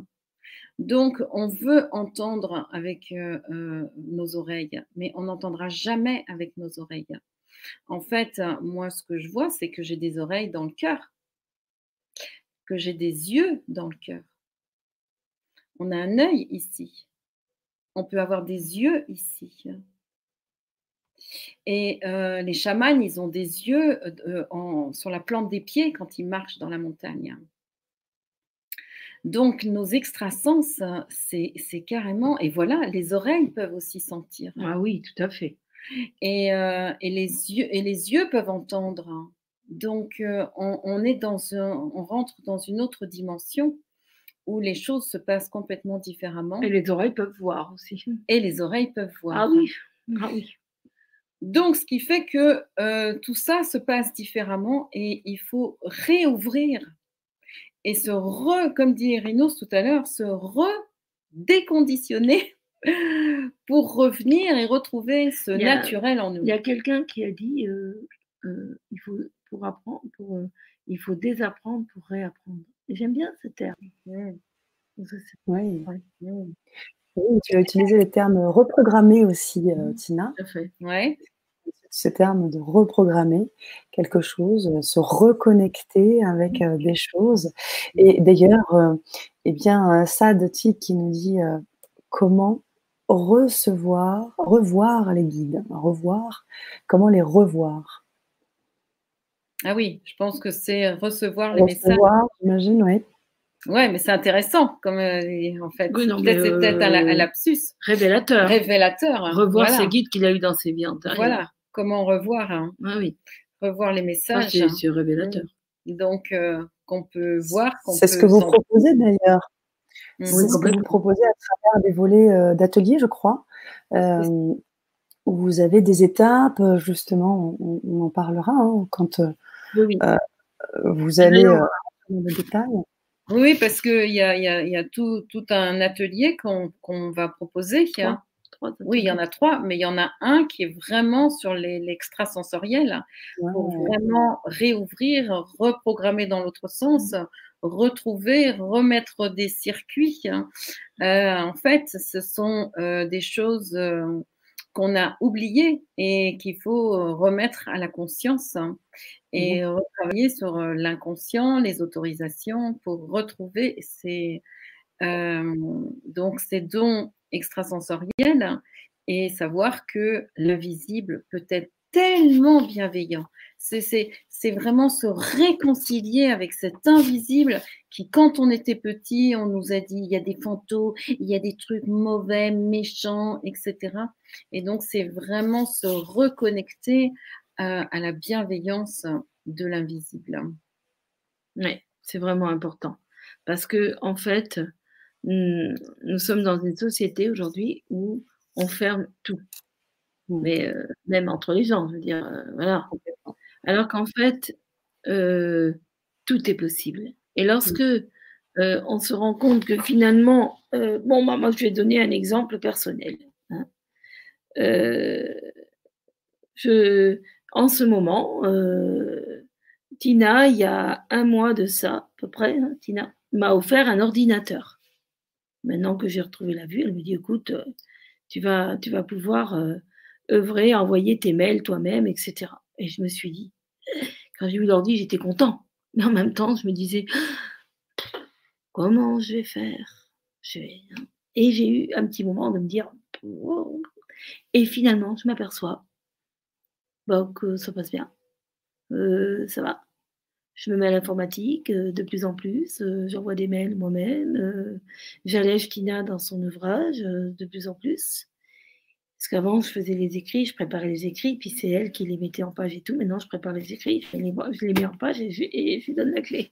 [SPEAKER 2] Donc, on veut entendre avec euh, euh, nos oreilles, mais on n'entendra jamais avec nos oreilles. En fait, moi, ce que je vois, c'est que j'ai des oreilles dans le cœur, que j'ai des yeux dans le cœur. On a un œil ici. On peut avoir des yeux ici. Et euh, les chamans, ils ont des yeux euh, sur la plante des pieds quand ils marchent dans la montagne. Donc, nos extrasens, c'est carrément. Et voilà, les oreilles peuvent aussi sentir.
[SPEAKER 3] Ah oui, tout à fait.
[SPEAKER 2] Et, euh, les, yeux, et les yeux peuvent entendre. Donc, on, est dans on rentre dans une autre dimension où les choses se passent complètement différemment.
[SPEAKER 3] Et les oreilles peuvent voir aussi.
[SPEAKER 2] Et les oreilles peuvent voir.
[SPEAKER 3] Ah oui. Ah oui.
[SPEAKER 2] Donc, ce qui fait que euh, tout ça se passe différemment et il faut réouvrir et se re, comme dit Erinos tout à l'heure, se redéconditionner [LAUGHS] pour revenir et retrouver ce naturel en nous.
[SPEAKER 3] Il y a quelqu'un qui a dit euh, euh, il faut pour apprendre, pour, il faut désapprendre pour réapprendre. J'aime bien ce terme. Mmh.
[SPEAKER 1] Oui. Oui, tu as utilisé le terme reprogrammer aussi, mmh. Tina.
[SPEAKER 2] Tout à fait. Ouais
[SPEAKER 1] ce terme de reprogrammer quelque chose, euh, se reconnecter avec euh, des choses. Et d'ailleurs, euh, eh bien, Sad qui nous dit comment recevoir, revoir les guides, revoir, comment les revoir.
[SPEAKER 2] Ah oui, je pense que c'est recevoir les messages.
[SPEAKER 1] J'imagine, oui.
[SPEAKER 2] Ouais, mais c'est intéressant, comme en fait. peut-être c'est peut-être un, lapsus.
[SPEAKER 3] Révélateur.
[SPEAKER 2] Révélateur.
[SPEAKER 3] Hein. Revoir ces guides qu'il a eu dans ses vies antérieures.
[SPEAKER 2] Voilà comment revoir, hein.
[SPEAKER 3] ah oui.
[SPEAKER 2] revoir les messages.
[SPEAKER 3] Ah, c'est révélateur.
[SPEAKER 2] Mmh. Donc, euh, qu'on peut voir.
[SPEAKER 1] C'est ce que vous proposez d'ailleurs. Mmh. C'est ce que vous proposez à travers des volets euh, d'ateliers, je crois. Euh, où vous avez des étapes, justement, on, en parlera hein, quand vous allez dans le détail?
[SPEAKER 2] Oui, parce qu'il y a, y a tout, tout, un atelier qu'on va proposer. Oui, il y en a trois, mais il y en a un qui est vraiment sur l'extrasensoriel pour vraiment réouvrir, reprogrammer dans l'autre sens, retrouver, remettre des circuits. Hein. Euh, en fait, ce sont euh, des choses euh, qu'on a oubliées et qu'il faut remettre à la conscience hein, et retravailler sur l'inconscient, les autorisations pour retrouver ces, donc ces dons extrasensoriel et savoir que l'invisible peut être tellement bienveillant. C'est vraiment se réconcilier avec cet invisible qui, quand on était petit, on nous a dit il y a des fantômes, il y a des trucs mauvais, méchants, etc. Et donc, c'est vraiment se reconnecter à, à la bienveillance de l'invisible.
[SPEAKER 3] Oui, c'est vraiment important. Parce que, en fait, nous sommes dans une société aujourd'hui où on ferme tout. Mmh. Mais euh, même entre les gens, je veux dire, euh, voilà. Alors qu'en fait, euh, tout est possible. Et lorsque mmh. on se rend compte que finalement, bon, moi, je vais donner un exemple personnel. Hein. je, en ce moment, Tina, il y a un mois de ça, à peu près, hein, Tina, m'a offert un ordinateur. Maintenant que j'ai retrouvé la vue, elle me dit écoute, tu vas, tu vas pouvoir œuvrer, envoyer tes mails toi-même, etc. Et je me suis dit, quand j'ai vu l'ordi, j'étais content. Mais en même temps, je me disais, comment je vais faire? Et j'ai eu un petit moment de me dire, et finalement, je m'aperçois bah, que ça passe bien. Euh, ça va. Je me mets à l'informatique euh, de plus en plus. Euh, j'envoie des mails moi-même. J'allège Tina dans son ouvrage de plus en plus. Parce qu'avant, je faisais les écrits, je préparais les écrits, puis c'est elle qui les mettait en page et tout. Maintenant, je prépare les écrits, je les, je les mets en page et je, lui donne la clé.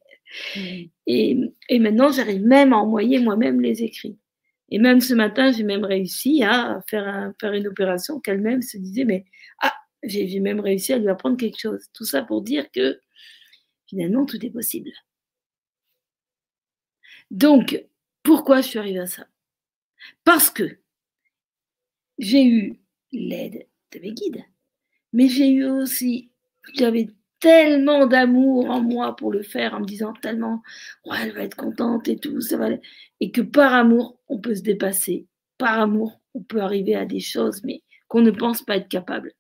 [SPEAKER 3] Mmh. Et, et, maintenant, j'arrive même à envoyer moi-même les écrits. Et même ce matin, j'ai même réussi à faire, un, faire une opération qu'elle-même se disait, mais ah, j'ai même réussi à lui apprendre quelque chose. Tout ça pour dire que finalement, tout est possible. Donc, pourquoi je suis arrivée à ça? Parce que j'ai eu l'aide de mes guides, mais j'ai eu aussi, j'avais tellement d'amour en moi pour le faire, en me disant tellement, ouais, elle va être contente et tout, ça va. Et que par amour, on peut se dépasser. Par amour, on peut arriver à des choses, mais qu'on ne pense pas être capable.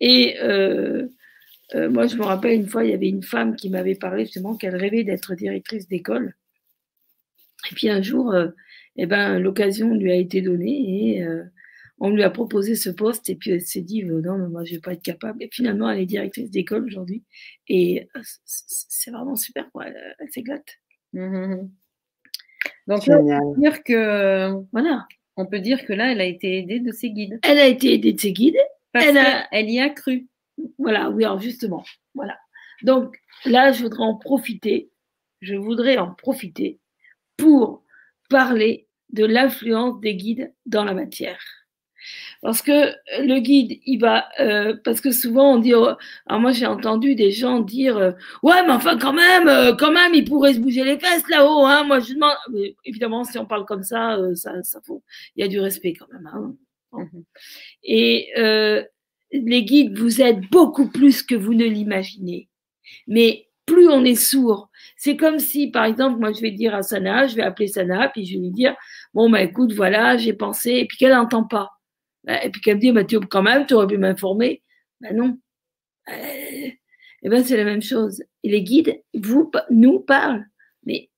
[SPEAKER 3] Et euh, euh, moi, je me rappelle une fois, il y avait une femme qui m'avait parlé justement qu'elle rêvait d'être directrice d'école. Et puis un jour, euh, eh ben, l'occasion lui a été donnée et on lui a proposé ce poste et puis elle s'est dit euh, non, mais moi je vais pas être capable. Et finalement, elle est directrice d'école aujourd'hui et euh, c'est vraiment super, quoi. Elle, s'éclate.
[SPEAKER 2] Mmh Donc, on peut dire que voilà, on peut dire que là, elle a été aidée de ses guides.
[SPEAKER 3] Elle a été aidée de ses guides.
[SPEAKER 2] Parce elle, elle y a cru.
[SPEAKER 3] Voilà, oui, alors justement, voilà. Donc là, je voudrais en profiter. Je voudrais en profiter pour parler de l'influence des guides dans la matière. Parce que le guide, il va, euh, parce que souvent on dit, oh, alors moi j'ai entendu des gens dire, euh, ouais, mais enfin quand même, euh, quand même, il pourrait se bouger les fesses là-haut, hein. Moi je demande, évidemment, si on parle comme ça, ça, ça faut, il y a du respect quand même. Hein. Mhm. Et les guides vous aident beaucoup plus que vous ne l'imaginez. Mais plus on est sourd, c'est comme si, par exemple, moi je vais dire à Sana, je vais appeler Sana, puis je vais lui dire, bon bah écoute, voilà, j'ai pensé, et puis qu'elle n'entend pas. Bah, et puis qu'elle me dit, bah, quand même, tu aurais pu m'informer. Ben non. et eh ben c'est la même chose. Les guides, vous, nous parlent. Mais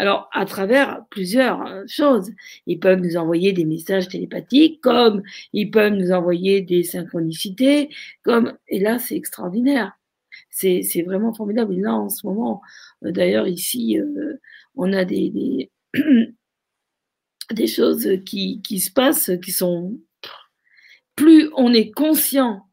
[SPEAKER 3] alors, à travers plusieurs euh, choses. Ils peuvent nous envoyer des messages télépathiques, comme ils peuvent nous envoyer des synchronicités, comme, et là, c'est extraordinaire. C'est, c'est vraiment formidable. Et là, en ce moment, euh, d'ailleurs, ici, euh, on a des, des [CLEARS THROAT] des choses qui, se passent, qui sont... Plus on est conscient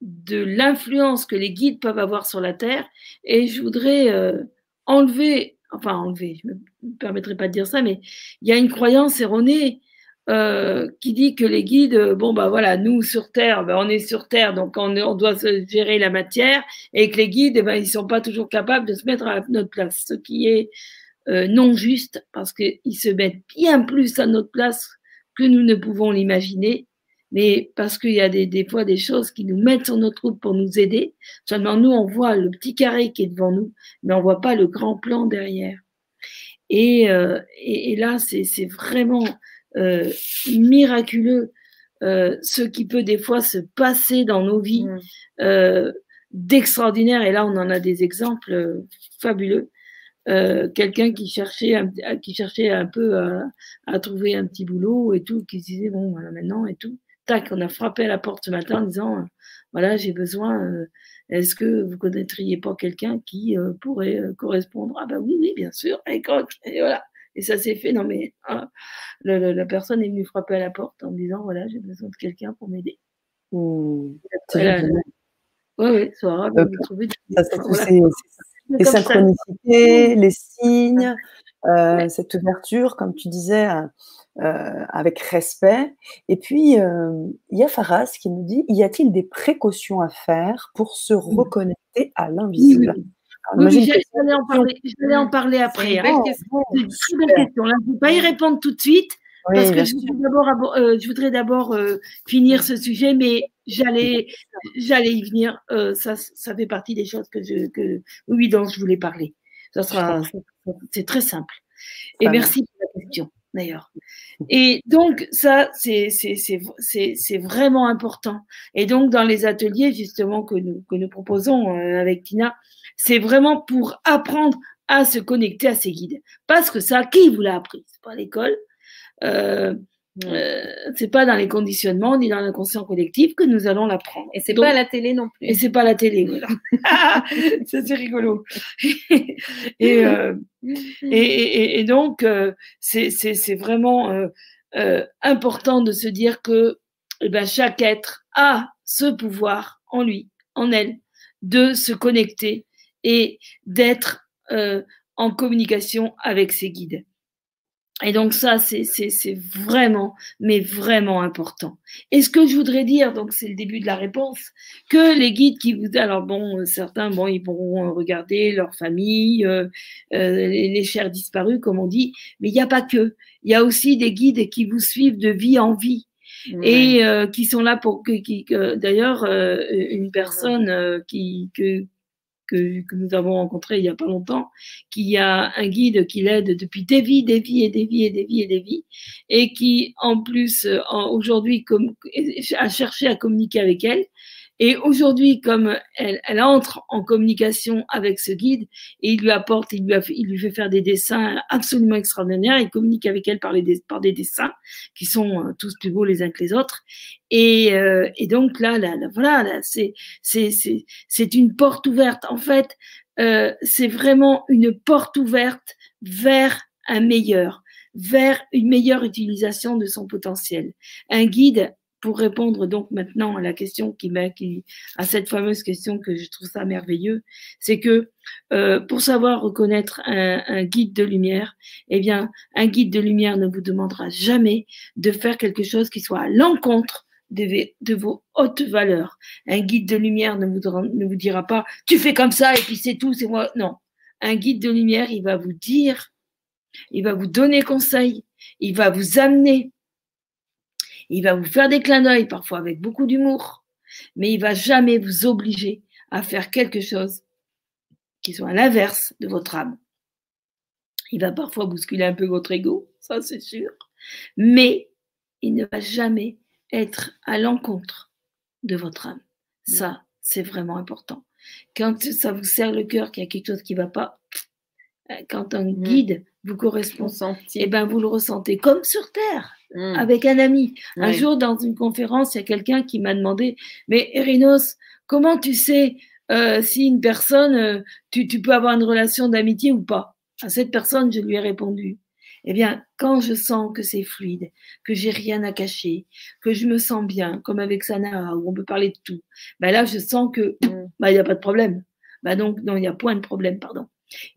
[SPEAKER 3] de l'influence que les guides peuvent avoir sur la Terre, et je voudrais euh, enlever, enfin enlever, je ne me permettrai pas de dire ça, mais il y a une croyance erronée euh, qui dit que les guides, bon bah voilà, nous sur Terre, ben, on est sur Terre, donc on, on, doit gérer la matière, et que les guides, eh ben, ils sont pas toujours capables de se mettre à notre place, ce qui est euh, non juste parce qu'ils se mettent bien plus à notre place que nous ne pouvons l'imaginer, mais parce qu'il y a des, des, fois des choses qui nous mettent sur notre route pour nous aider. Seulement, nous, on voit le petit carré qui est devant nous, mais on voit pas le grand plan derrière. Et, euh, et, là, c'est vraiment euh, miraculeux euh, ce qui peut des fois se passer dans nos vies mmh. euh, d'extraordinaire. Et là, on en a des exemples euh, fabuleux. Euh, quelqu'un qui cherchait un, qui cherchait un peu à, trouver un petit boulot et tout, qui se disait bon voilà maintenant et tout. Tac, on a frappé à la porte ce matin en disant voilà j'ai besoin. Euh, est-ce que vous connaîtriez pas quelqu'un qui euh, pourrait correspondre? Ah ben oui oui bien sûr. Et, et voilà. Et ça s'est fait. Non mais hein, la personne est venue frapper à la porte en disant voilà j'ai besoin de quelqu'un pour m'aider.
[SPEAKER 1] Mmh.
[SPEAKER 3] Oui, oui, ça,
[SPEAKER 1] les synchronicités, les signes, euh, cette ouverture, comme tu disais, euh, euh, avec respect. Et puis, il y a Faras qui nous dit, y a-t-il des précautions à faire pour se reconnecter à l'invisible?
[SPEAKER 3] oui, j'allais en, parler, en parler après. C'est une hein. question. Je ne vais pas y répondre tout de suite parce que je, voudrais d'abord finir ce sujet, mais j'allais, j'allais y venir. Euh, ça, ça fait partie des choses que je, que, oui, dont je voulais parler. Ça sera, c'est très simple. Et merci pour la question d'ailleurs. Et donc, ça, c'est vraiment important. Et donc, dans les ateliers, justement, que nous, que nous proposons euh, avec Tina, c'est vraiment pour apprendre à se connecter à ses guides. Parce que ça, qui vous l'a appris? C'est pas l'école. Euh, euh, c'est pas dans les conditionnements ni dans l'inconscient collectif que nous allons l'apprendre.
[SPEAKER 2] Et c'est pas la télé non plus.
[SPEAKER 3] Et c'est pas la télé, voilà. [LAUGHS] [LAUGHS] ça c'est rigolo. [LAUGHS] Euh, et, et, et, donc euh, c'est vraiment euh, important de se dire que eh ben, chaque être a ce pouvoir en lui, en elle, de se connecter et d'être en communication avec ses guides. Et donc ça, c'est vraiment, mais vraiment important. Et ce que je voudrais dire, donc c'est le début de la réponse, que les guides qui vous... Alors bon, certains, bon, ils pourront regarder leur famille, euh, euh, les, chers disparus, comme on dit, mais il n'y a pas que. Il y a aussi des guides qui vous suivent de vie en vie. Et euh, qui sont là pour que, qui, d'ailleurs une personne qui que que, nous avons rencontré il n'y a pas longtemps, qui a un guide qui l'aide depuis des vies, des vies et des vies et des vies et des vies, et qui en plus aujourd'hui a cherché à communiquer avec elle et aujourd'hui, comme elle, elle, entre en communication avec ce guide et il lui apporte, il lui, a il lui fait faire des dessins absolument extraordinaires, il communique avec elle par, les, par des dessins qui sont euh, tous plus beaux les uns que les autres. Et, euh, et donc là, là, là voilà, là, c'est, une porte ouverte. En fait, euh, c'est vraiment une porte ouverte vers un meilleur, vers une meilleure utilisation de son potentiel. Un guide pour répondre donc maintenant à la question qui qui, à cette fameuse question que je trouve ça merveilleux, c'est que euh, pour savoir reconnaître un, un, guide de lumière, eh bien, un guide de lumière ne vous demandera jamais de faire quelque chose qui soit à l'encontre de, de, vos hautes valeurs. Un guide de lumière ne vous, ne vous dira pas tu fais comme ça et puis c'est tout, c'est moi. Non. Un guide de lumière, il va vous dire, il va vous donner conseil, il va vous amener il va vous faire des clins d'œil, parfois avec beaucoup d'humour, mais il va jamais vous obliger à faire quelque chose qui soit à l'inverse de votre âme. Il va parfois bousculer un peu votre ego, ça c'est sûr, mais il ne va jamais être à l'encontre de votre âme. Ça, c'est vraiment important. Quand ça vous serre le cœur qu'il y a quelque chose qui ne va pas, euh, quand un mmh. guide vous correspond, et eh ben vous le ressentez comme sur Terre. Mmh. avec un ami. Un jour, dans une conférence, il y a quelqu'un qui m'a demandé, mais Erinos, comment tu sais euh, si une personne, euh, tu, tu, peux avoir une relation d'amitié ou pas? À cette personne, je lui ai répondu, eh bien, quand je sens que c'est fluide, que j'ai rien à cacher, que je me sens bien, comme avec Sana, où on peut parler de tout, ben là, je sens que mmh. bah, il n'y a pas de problème. Bah donc, non, il n'y a point de problème, pardon.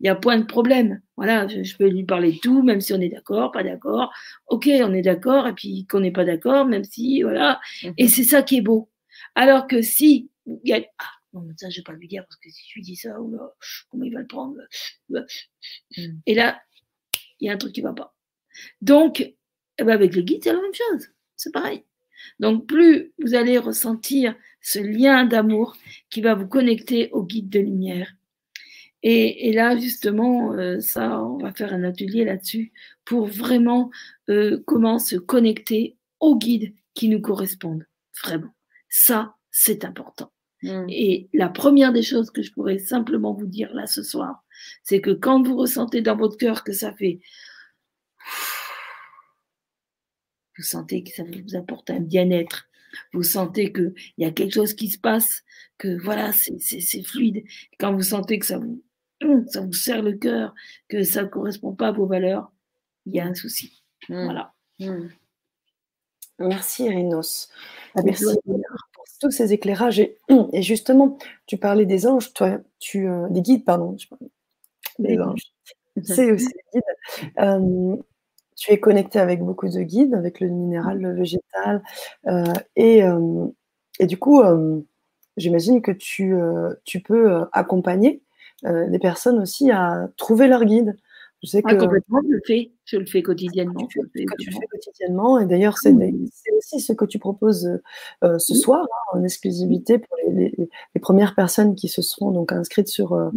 [SPEAKER 3] Il y a point de problème. Voilà, je, peux lui parler de tout, même si on est d'accord, pas d'accord. Ok, on est d'accord, et puis qu'on n'est pas d'accord, même si, voilà. Et mhm. c'est ça qui est beau. Alors que si, il y a, ah, non, ça, je vais pas lui dire, parce que si je lui dis ça, comment il va le prendre mhm. Et là, il y a un truc qui va pas. Donc, eh ben avec le guide, c'est la même chose. C'est pareil. Donc, plus vous allez ressentir ce lien d'amour qui va vous connecter au guide de lumière, et, là, justement, euh, ça, on va faire un atelier là-dessus pour vraiment euh, comment se connecter aux guides qui nous correspondent. Vraiment. Ça, c'est important. Mmh. Et la première des choses que je pourrais simplement vous dire là ce soir, c'est que quand vous ressentez dans votre cœur que ça fait... Vous sentez que ça vous apporte un bien-être, vous sentez qu'il y a quelque chose qui se passe, que voilà, c'est fluide. Quand vous sentez que ça vous [CLEARS THROAT] ça vous serre le cœur, que ça ne correspond pas à vos valeurs, il y a un souci. Mmh. Voilà. Mmh.
[SPEAKER 1] Merci Irinos. Merci pour tous ces éclairages. [CLEARS THROAT] Et, justement, tu parlais des anges, toi, tu, euh, des guides, pardon. Des anges. C'est aussi des guides. Euh, tu es connecté avec beaucoup de guides, avec le minéral, le végétal. Euh, et, et, du coup, j'imagine que tu, tu peux accompagner euh, des personnes aussi à trouver leur guide,
[SPEAKER 3] Je sais ah, que complètement, je le fais, je le fais quotidiennement.
[SPEAKER 1] Fais, que tu fais quotidiennement, et d'ailleurs c'est aussi ce que tu proposes euh, ce soir hein, en exclusivité pour les, premières personnes qui se seront donc inscrites sur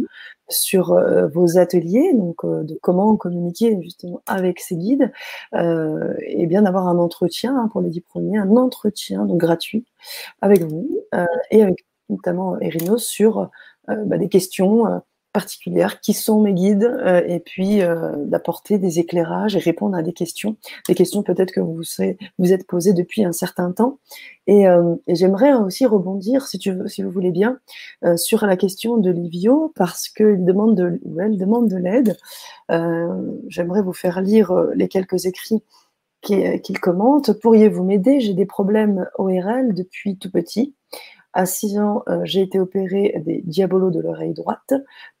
[SPEAKER 1] sur vos ateliers, donc de comment communiquer justement avec ces guides, et bien d'avoir un entretien hein, pour les dix premiers, un entretien donc gratuit avec vous et avec notamment Erinos sur bah, des questions particulières, qui sont mes guides, euh, et puis euh, d'apporter des éclairages et répondre à des questions, des questions peut-être que vous vous êtes posées depuis un certain temps. Et, euh, j'aimerais aussi rebondir, si, tu veux, si vous voulez bien, sur la question de Livio, parce qu'il demande de, elle demande de l'aide. j'aimerais vous faire lire les quelques écrits qu'il commente. Pourriez-vous m'aider? J'ai des problèmes ORL depuis tout petit. À 6 ans, euh, j'ai été opérée des diabolos de l'oreille droite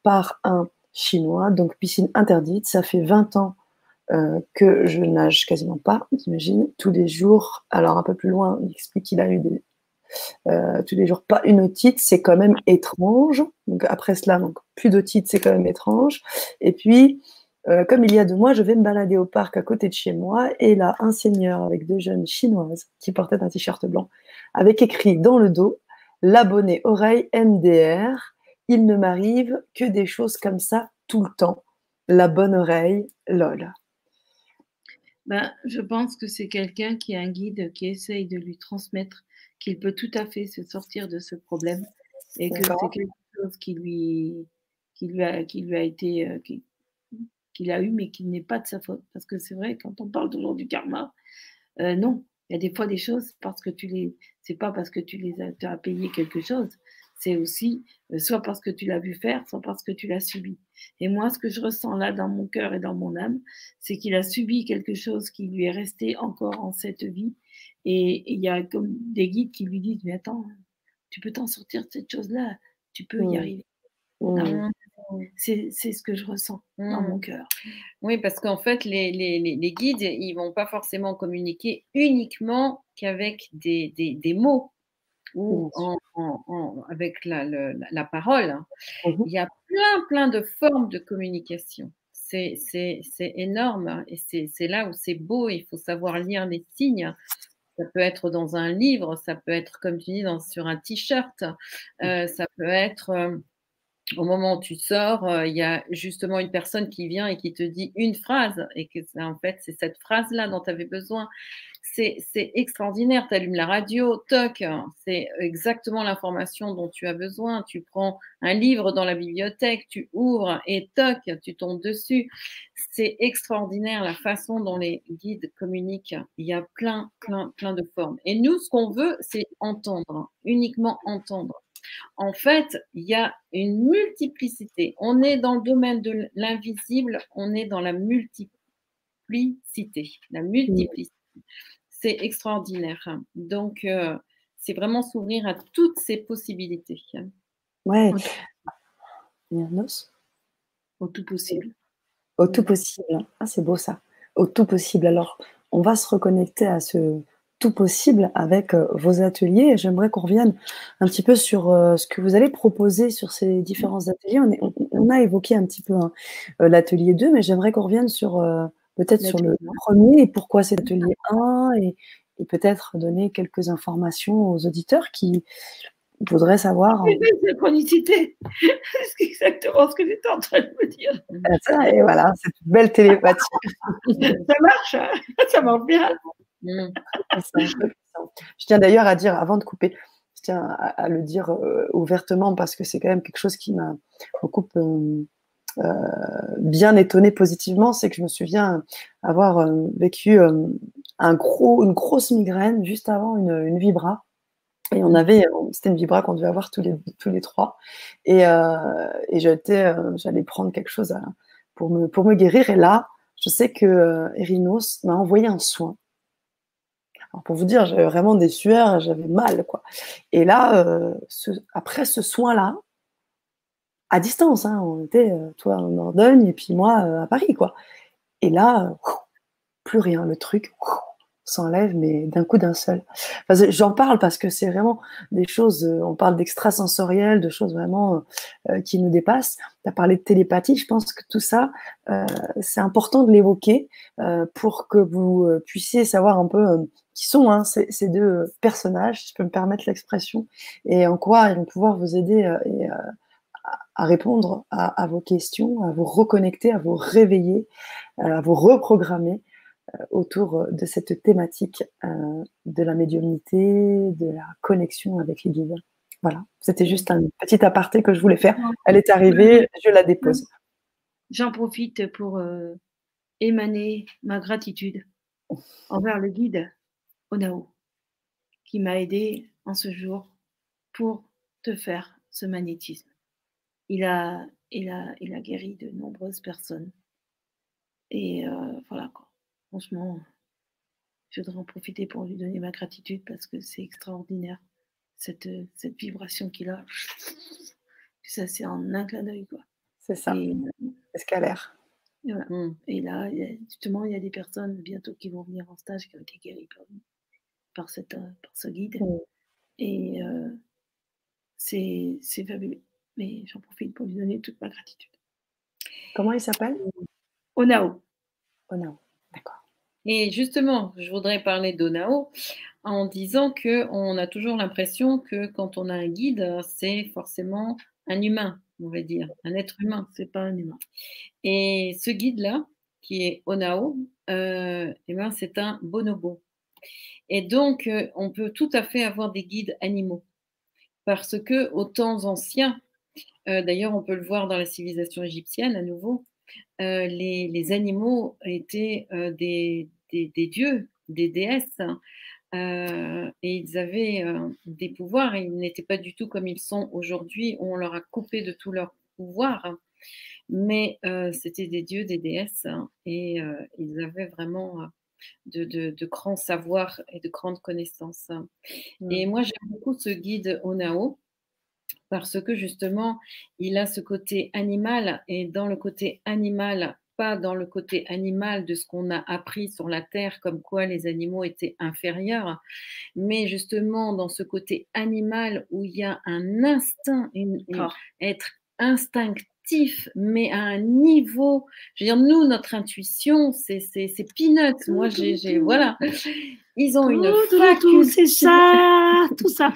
[SPEAKER 1] par un chinois, donc piscine interdite. Ça fait 20 ans euh, que je nage quasiment pas, j'imagine, tous les jours. Alors un peu plus loin, il explique qu'il a eu des, euh, tous les jours pas une otite, c'est quand même étrange. Donc après cela, donc plus d'otite, c'est quand même étrange. Et puis, comme il y a deux mois, je vais me balader au parc à côté de chez moi et là, un seigneur avec deux jeunes chinoises qui portaient un t-shirt blanc, avec écrit dans le dos l'abonné oreille MDR. Il ne m'arrive que des choses comme ça tout le temps. La bonne oreille, lol.
[SPEAKER 3] Ben, je pense que c'est quelqu'un qui a un guide qui essaye de lui transmettre qu'il peut tout à fait se sortir de ce problème et que c'est quelque chose qui lui, qui lui, a, qui lui a été, euh, qu'il a eu, mais qui n'est pas de sa faute. Parce que c'est vrai, quand on parle toujours du karma, euh, non, il y a des fois des choses parce que tu les, c'est pas parce que tu les as, as payé quelque chose, c'est aussi euh, soit parce que tu l'as vu faire, soit parce que tu l'as subi. Et moi, ce que je ressens là dans mon cœur et dans mon âme, c'est qu'il a subi quelque chose qui lui est resté encore en cette vie. Et il y a comme des guides qui lui disent, mais attends, tu peux t'en sortir de cette chose-là, tu peux y mmh. arriver. Mmh. C'est ce que je ressens dans mon mmh. cœur.
[SPEAKER 2] Oui, parce qu'en fait, les, les, les, guides, ils vont pas forcément communiquer uniquement qu'avec des, des, des, mots ou en, en, avec la, la, parole. Hein. Mmh Il y a plein, plein de formes de communication. C'est énorme hein, et c'est là où c'est beau. Il faut savoir lire les signes. Ça peut être dans un livre, ça peut être, comme tu dis, dans, sur un t-shirt, euh, ça peut être. Au moment où tu sors, euh, il y a justement une personne qui vient et qui te dit une phrase, et que en fait, c'est cette phrase-là dont tu avais besoin. C'est extraordinaire. Tu allumes la radio, toc, c'est exactement l'information dont tu as besoin. Tu prends un livre dans la bibliothèque, tu ouvres et toc, tu tombes dessus. C'est extraordinaire la façon dont les guides communiquent. Il y a plein, plein, plein de formes. Et nous, ce qu'on veut, c'est entendre, uniquement entendre. En fait, il y a une multiplicité. On est dans le domaine de l'invisible, on est dans la multiplicité. La multiplicité. C'est extraordinaire. Donc, euh, c'est vraiment s'ouvrir à toutes ces possibilités.
[SPEAKER 1] Ouais.
[SPEAKER 3] Au tout possible.
[SPEAKER 1] Au tout possible. Ah, c'est beau ça. Au tout possible. Alors, on va se reconnecter à ce, tout possible avec euh, vos ateliers. J'aimerais qu'on revienne un petit peu sur euh, ce que vous allez proposer sur ces différents ateliers. On, a évoqué un petit peu hein, euh, l'atelier 2, mais j'aimerais qu'on revienne sur peut-être sur le premier et pourquoi c'est l'atelier 1 et, peut-être donner quelques informations aux auditeurs qui voudraient savoir.
[SPEAKER 3] Synchronicité, [LAUGHS] c'est exactement ce que j'étais en train de me dire.
[SPEAKER 1] Et voilà, cette belle télépathie. [LAUGHS]
[SPEAKER 3] ça marche, hein. [LAUGHS] ça marche bien.
[SPEAKER 1] Mmh. je tiens d'ailleurs à dire, avant de couper, je tiens à, le dire euh, ouvertement parce que c'est quand même quelque chose qui m'a beaucoup euh, euh, bien étonné positivement, c'est que je me souviens avoir vécu un gros, une grosse migraine juste avant une, une vibra. Et on avait, c'était une vibra qu'on devait avoir tous les, tous les trois. Et, et j'allais prendre quelque chose pour, me, pour me guérir. Et là, je sais que Erinos m'a envoyé un soin pour vous dire, j'avais vraiment des sueurs, j'avais mal, quoi. Et là, euh, après ce soin-là, à distance, hein, on était, euh, toi en Dordogne et puis moi euh, à Paris, quoi. Et là, plus rien, le truc s'enlève, mais d'un coup d'un seul. J'en parle parce que c'est vraiment des choses, on parle d'extrasensoriel, de choses vraiment qui nous dépassent. Tu as parlé de télépathie, je pense que tout ça, c'est important de l'évoquer pour que vous puissiez savoir un peu qui sont hein, ces, deux personnages, si je peux me permettre l'expression, et en quoi ils vont pouvoir vous aider à répondre à, vos questions, à vous reconnecter, à vous réveiller, à vous reprogrammer euh, autour euh, de cette thématique euh, de la médiumnité, de la connexion avec les guides. Voilà, c'était juste un petit aparté que je voulais faire. Elle est arrivée, je la dépose.
[SPEAKER 3] J'en profite pour émaner ma gratitude envers le guide Onao, qui m'a aidé en ce jour pour te faire ce magnétisme. Il a, il a, il a guéri de nombreuses personnes. Et voilà quoi. Franchement, je voudrais en profiter pour lui donner ma gratitude parce que c'est extraordinaire, cette, cette vibration qu'il a. Ça, c'est en un clin d'œil, quoi.
[SPEAKER 1] C'est ça. C'est ce l'air.
[SPEAKER 3] Mmh. Et là, justement, il y a des personnes bientôt qui vont venir en stage qui ont été guéries par, cette, par ce guide. Et euh, c'est fabuleux. Mais j'en profite pour lui donner toute ma gratitude.
[SPEAKER 1] Comment il s'appelle?
[SPEAKER 3] Onao.
[SPEAKER 1] Onao. D'accord.
[SPEAKER 2] Et justement, je voudrais parler d'Onao en disant que on a toujours l'impression que quand on a un guide, c'est forcément un humain, on va dire, un être humain, c'est pas un humain. Et ce guide-là, qui est Onao, euh, eh ben, c'est un bonobo. Et donc, euh, on peut tout à fait avoir des guides animaux. Parce que aux temps anciens, euh, d'ailleurs, on peut le voir dans la civilisation égyptienne à nouveau, euh, les, animaux étaient des, dieux, des déesses, euh, et ils avaient des pouvoirs, ils n'étaient pas du tout comme ils sont aujourd'hui, on leur a coupé de tout leur pouvoir, mais c'était des dieux, des déesses, et ils avaient vraiment de, grands savoirs et de grandes connaissances. Et mmh. moi, j'aime beaucoup ce guide Onao parce que justement, il a ce côté animal et dans le côté animal, pas dans le côté animal de ce qu'on a appris sur la Terre, comme quoi les animaux étaient inférieurs, mais justement dans ce côté animal où il y a un instinct, être instinctif, mais à un niveau, je veux dire, nous, notre intuition, c'est peanuts. Moi, j'ai, voilà. Ils ont une faculté.
[SPEAKER 3] C'est ça, [LAUGHS] tout ça.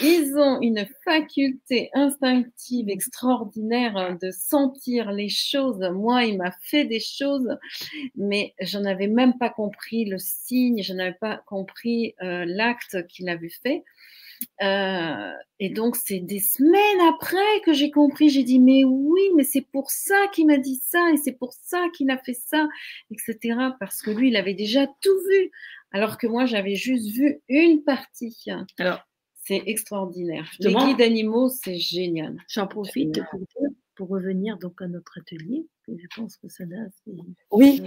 [SPEAKER 2] Ils ont une faculté instinctive extraordinaire de sentir les choses. Moi, il m'a fait des choses, mais je n'avais même pas compris le signe, je n'avais pas compris euh, l'acte qu'il avait fait. Euh, et donc, c'est des semaines après que j'ai compris. J'ai dit, mais oui, mais c'est pour ça qu'il m'a dit ça, et c'est pour ça qu'il a fait ça, etc. Parce que lui, il avait déjà tout vu, alors que moi, j'avais juste vu une partie. Alors, c'est extraordinaire. Les guides animaux, c'est génial.
[SPEAKER 3] J'en profite pour pour revenir donc à notre atelier, je pense que ça
[SPEAKER 1] Oui,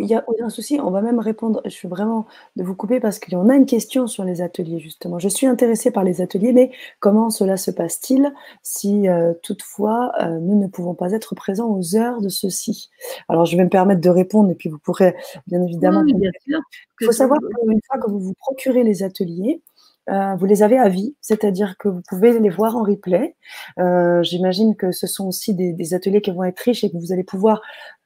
[SPEAKER 1] il n'y a aucun souci. On va même répondre. Je suis vraiment de vous couper parce qu'il y en a une question sur les ateliers, justement. Je suis intéressée par les ateliers, mais comment cela se passe-t-il si euh, toutefois euh, nous ne pouvons pas être présents aux heures de ceci? Alors, je vais me permettre de répondre et puis vous pourrez bien évidemment. Il faut savoir qu'une fois que vous vous procurez les ateliers, euh, vous les avez à vie, c'est-à-dire que vous pouvez les voir en replay. Euh, j'imagine que ce sont aussi des, ateliers qui vont être riches et que vous allez pouvoir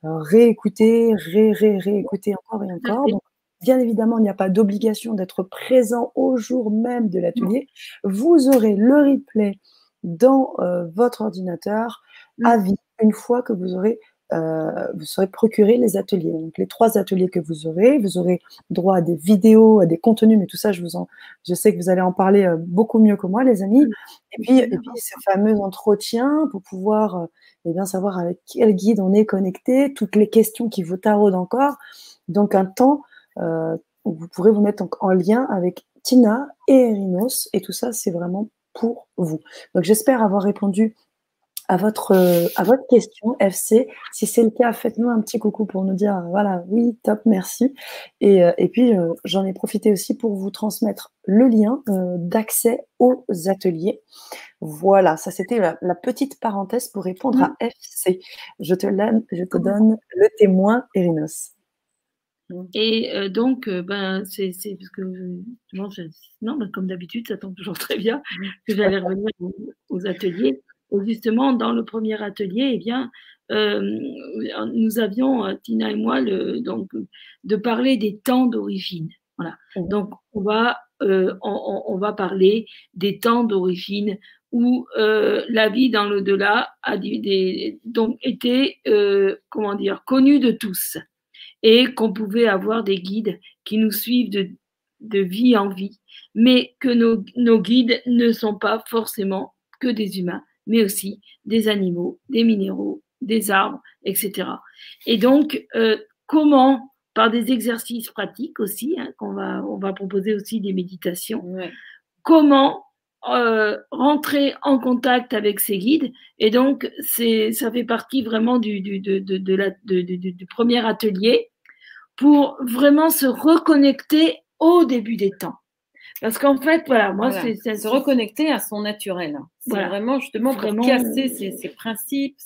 [SPEAKER 1] euh, réécouter, ré, ré, réécouter encore et encore. Donc, bien évidemment, il n'y a pas d'obligation d'être présent au jour même de l'atelier. Vous aurez le replay dans votre ordinateur à vie une fois que vous aurez euh, vous serez procuré les ateliers. Donc, les trois ateliers que vous aurez, vous aurez droit à des vidéos, à des contenus, mais tout ça, je, vous en, je sais que vous allez en parler euh, beaucoup mieux que moi, les amis. Et puis, et puis ce fameux entretien pour pouvoir euh, eh bien, savoir avec quel guide on est connecté, toutes les questions qui vous taraudent encore. Donc, un temps où vous pourrez vous mettre en, en lien avec Tina et Erinos. Et tout ça, c'est vraiment pour vous. Donc, j'espère avoir répondu à votre, euh, à votre question, FC. Si c'est le cas, faites-nous un petit coucou pour nous dire, voilà, oui, top, merci. Et, euh, et puis, euh, j'en ai profité aussi pour vous transmettre le lien d'accès aux ateliers. Voilà, ça c'était la, petite parenthèse pour répondre à FC. Je te, je te donne le témoin, Erinos.
[SPEAKER 3] Mmh. Et donc, ben, c'est parce que non, ben, comme d'habitude, ça tombe toujours très bien que j'allais revenir aux, ateliers. Justement, dans le premier atelier, eh bien, nous avions, Tina et moi, le, donc, de parler des temps d'origine. Voilà. Mmh. Donc, on va, on, on, va parler des temps d'origine où la vie dans l'au-delà a des, donc été, comment dire, connue de tous et qu'on pouvait avoir des guides qui nous suivent de, de vie en vie, mais que nos, nos, guides ne sont pas forcément que des humains, mais aussi des animaux, des minéraux, des arbres, etc. Et donc, euh, comment, par des exercices pratiques aussi, hein, qu'on va, on va proposer aussi des méditations, comment euh, rentrer en contact avec ces guides. Et donc, c'est, ça fait partie vraiment du, du, de, de la, du premier atelier pour vraiment se reconnecter au début des temps. Parce qu'en fait, voilà, moi, c'est
[SPEAKER 2] se reconnecter à son naturel. C'est vraiment justement vraiment... pour casser ces, principes.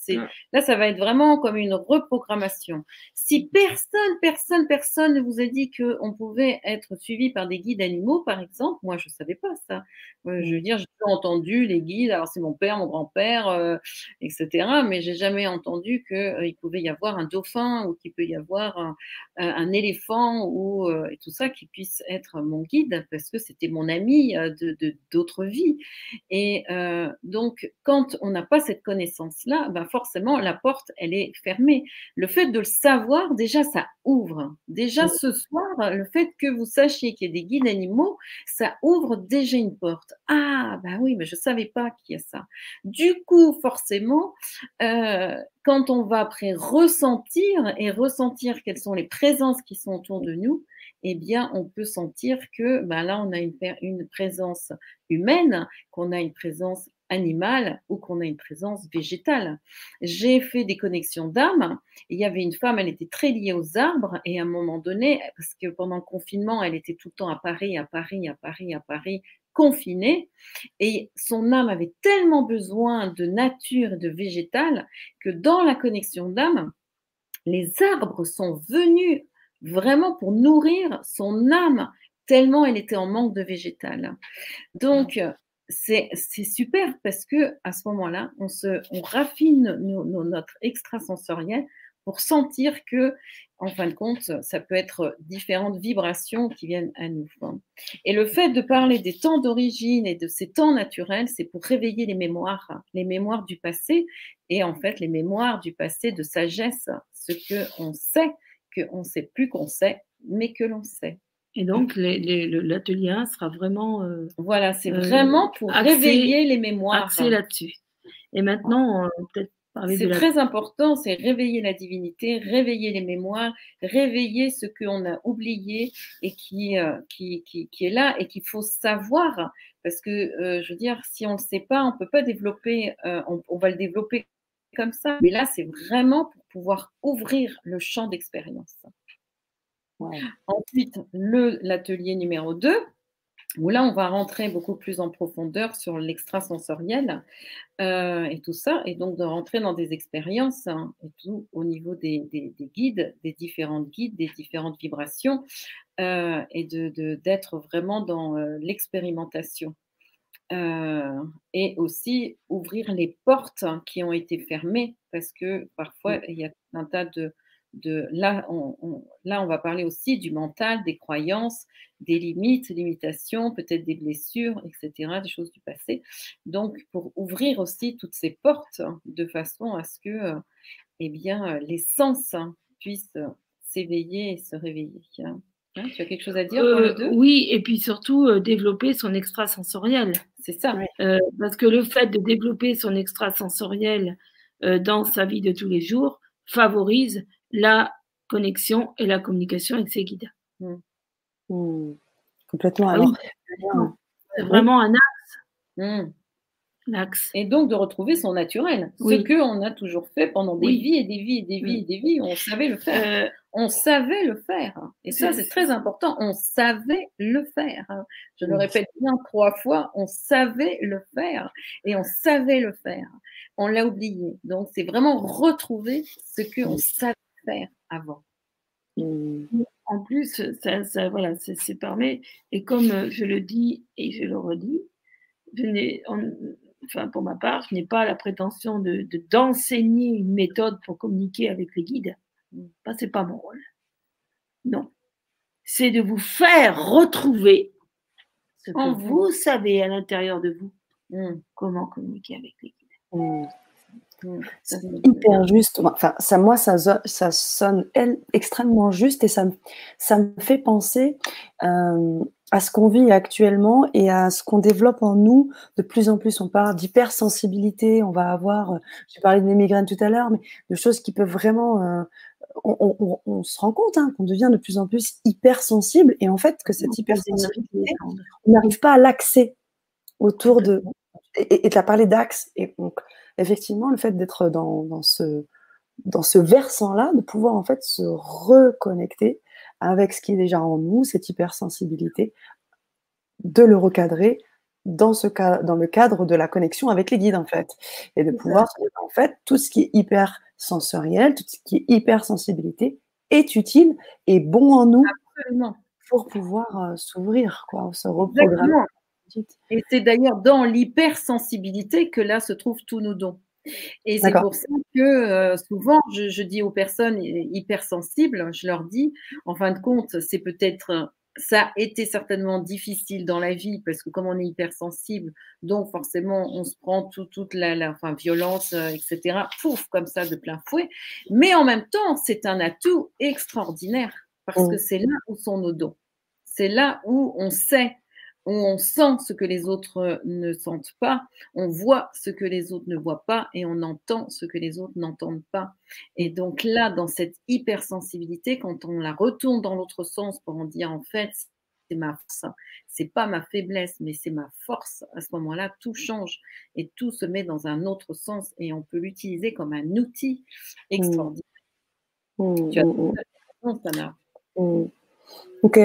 [SPEAKER 2] Là, ça va être vraiment comme une reprogrammation. Si personne, personne, personne ne vous a dit qu'on pouvait être suivi par des guides animaux, par exemple, moi, je ne savais pas ça. Euh, je veux dire, j'ai entendu les guides, alors c'est mon père, mon grand-père, euh, etc. Mais j'ai jamais entendu qu'il euh, pouvait y avoir un dauphin ou qu'il peut y avoir un, éléphant ou et tout ça qui puisse être mon guide parce que c'était mon ami de d'autres vies. Et donc, quand on n'a pas cette connaissance-là, ben forcément, la porte, elle est fermée. Le fait de le savoir, déjà, ça ouvre. Déjà, ce soir, le fait que vous sachiez qu'il y a des guides animaux, ça ouvre déjà une porte. Ah, ben oui, mais je ne savais pas qu'il y a ça. Du coup, forcément, euh, quand on va après ressentir et ressentir quelles sont les présences qui sont autour de nous, eh bien, on peut sentir que ben là, on a une, une présence humaine, qu'on a une présence animale ou qu'on a une présence végétale. J'ai fait des connexions d'âme. Il y avait une femme, elle était très liée aux arbres et à un moment donné, parce que pendant le confinement, elle était tout le temps à Paris, à Paris, à Paris, à Paris, confinée et son âme avait tellement besoin de nature et de végétal que dans la connexion d'âme, les arbres sont venus vraiment pour nourrir son âme tellement elle était en manque de végétal. Donc, c'est super parce que à ce moment-là, on, se, on raffine notre extrasensoriel pour sentir que, en fin de compte, ça peut être différentes vibrations qui viennent à nous. Et le fait de parler des temps d'origine et de ces temps naturels, c'est pour réveiller les mémoires, les mémoires du passé et en fait les mémoires du passé de sagesse, ce que on sait, qu'on ne sait plus qu'on sait, mais que l'on sait.
[SPEAKER 3] Et donc, l'atelier 1 sera vraiment. Euh,
[SPEAKER 2] voilà, c'est euh, vraiment pour réveiller les mémoires.
[SPEAKER 3] Axé là-dessus. Et maintenant, euh, peut-être
[SPEAKER 2] parler de. C'est très important, c'est réveiller la divinité, réveiller les mémoires, réveiller ce qu'on a oublié et qui, qui, qui, est là et qu'il faut savoir. Parce que, je veux dire, si on ne le sait pas, on ne peut pas développer, on, on va le développer comme ça. Mais là, c'est vraiment pour pouvoir ouvrir le champ d'expérience. Ensuite, l'atelier numéro 2, où là, on va rentrer beaucoup plus en profondeur sur l'extrasensoriel euh, et tout ça, et donc de rentrer dans des expériences hein, et tout au niveau des, guides, des différentes guides, des différentes vibrations, euh, et d'être de, vraiment dans euh, l'expérimentation. et aussi ouvrir les portes qui ont été fermées, parce que parfois, il y a un tas de, là, on, là, on va parler aussi du mental, des croyances, des limites, limitations, peut-être des blessures, etc., des choses du passé. Donc, pour ouvrir aussi toutes ces portes de façon à ce que, euh, eh bien, euh, les sens hein, puissent s'éveiller et se réveiller. Hein, tu as quelque chose à dire
[SPEAKER 3] euh, Oui, et puis surtout développer son extrasensoriel.
[SPEAKER 2] C'est ça.
[SPEAKER 3] parce que le fait de développer son extrasensoriel dans sa vie de tous les jours favorise la connexion et la communication avec ses guides.
[SPEAKER 1] Mmh. Mmh. Complètement.
[SPEAKER 3] Ah c'est vraiment un axe.
[SPEAKER 2] L'axe. Mmh. Et donc de retrouver son naturel, ce que on a toujours fait pendant des vies et des vies et des vies et des vies, on savait le faire. Euh, on savait le faire. Et ça, c'est très important. On savait le faire. Je le répète bien trois fois, on savait le faire. Et on savait le faire. On l'a oublié. Donc, c'est vraiment retrouver ce qu'on savait avant.
[SPEAKER 1] Mmh.
[SPEAKER 3] en plus, ça, ça voilà, c'est permet. Et comme euh, je le dis et je le redis, je n'ai, enfin pour ma part, je n'ai pas la prétention de, d'enseigner une méthode pour communiquer avec les guides. Ça, c'est pas mon rôle. Non. C'est de vous faire retrouver ce que vous savez à l'intérieur de vous, hmm. comment communiquer avec les guides.
[SPEAKER 1] C'est hyper juste. Enfin, ça, moi, ça, ça sonne elle, extrêmement juste et ça, ça me fait penser euh, à ce qu'on vit actuellement et à ce qu'on développe en nous de plus en plus. On parle d'hypersensibilité, on va avoir, euh, j'ai parlé de mes migraines tout à l'heure, mais de choses qui peuvent vraiment euh, on, se rend compte hein, qu'on devient de plus en plus hypersensible et en fait que cette hypersensibilité, on n'arrive pas à l'accès autour de. Et tu as parlé d'axe. Et donc, effectivement, le fait d'être dans, ce, dans ce versant-là, de pouvoir en fait se reconnecter avec ce qui est déjà en nous, cette hypersensibilité, de le recadrer dans, ce cas, dans le cadre de la connexion avec les guides, en fait. Et de pouvoir, en fait, tout ce qui est hyper sensoriel, tout ce qui est hypersensibilité est utile et bon en nous pour pouvoir euh, s'ouvrir, quoi, se reprogrammer.
[SPEAKER 2] Et c'est d'ailleurs dans l'hypersensibilité que là se trouvent tous nos dons. Et c'est pour ça que euh, souvent, je, dis aux personnes hypersensibles, je leur dis, en fin de compte, c'est peut-être ça a été certainement difficile dans la vie parce que comme on est hypersensible, donc forcément on se prend toute la, enfin, violence, euh, etc. Pouf, comme ça de plein fouet. Mais en même temps, c'est un atout extraordinaire parce mmh. que c'est là où sont nos dons. C'est là où on sait on sent ce que les autres ne sentent pas, on voit ce que les autres ne voient pas et on entend ce que les autres n'entendent pas. Et donc là, dans cette hypersensibilité, quand on la retourne dans l'autre sens pour en dire en fait, c'est ma force, c'est pas ma faiblesse, mais c'est ma force. À ce moment-là, tout change et tout se met dans un autre sens et on peut l'utiliser comme un outil extraordinaire. Mmh. Tu as mmh,
[SPEAKER 1] mmh. Ok.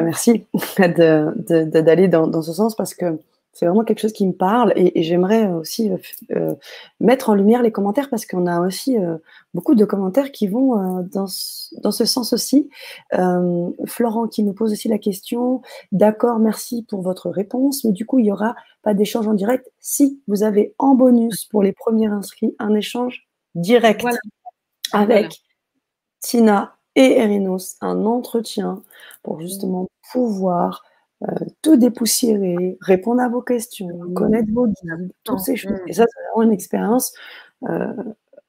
[SPEAKER 1] Ah, merci [LAUGHS] d'aller dans, ce sens parce que c'est vraiment quelque chose qui me parle et, j'aimerais aussi euh, euh, mettre en lumière les commentaires parce qu'on a aussi euh, beaucoup de commentaires qui vont dans, dans, ce sens aussi. Florent qui nous pose aussi la question, d'accord, merci pour votre réponse, mais du coup, il n'y aura pas d'échange en direct. Si vous avez en bonus pour les premiers inscrits un échange direct avec Tina et Erinos un entretien pour mmh. justement pouvoir euh, tout dépoussiérer, répondre à vos questions, mmh. connaître vos guides, toutes ces choses. Et ça, c'est vraiment une expérience euh,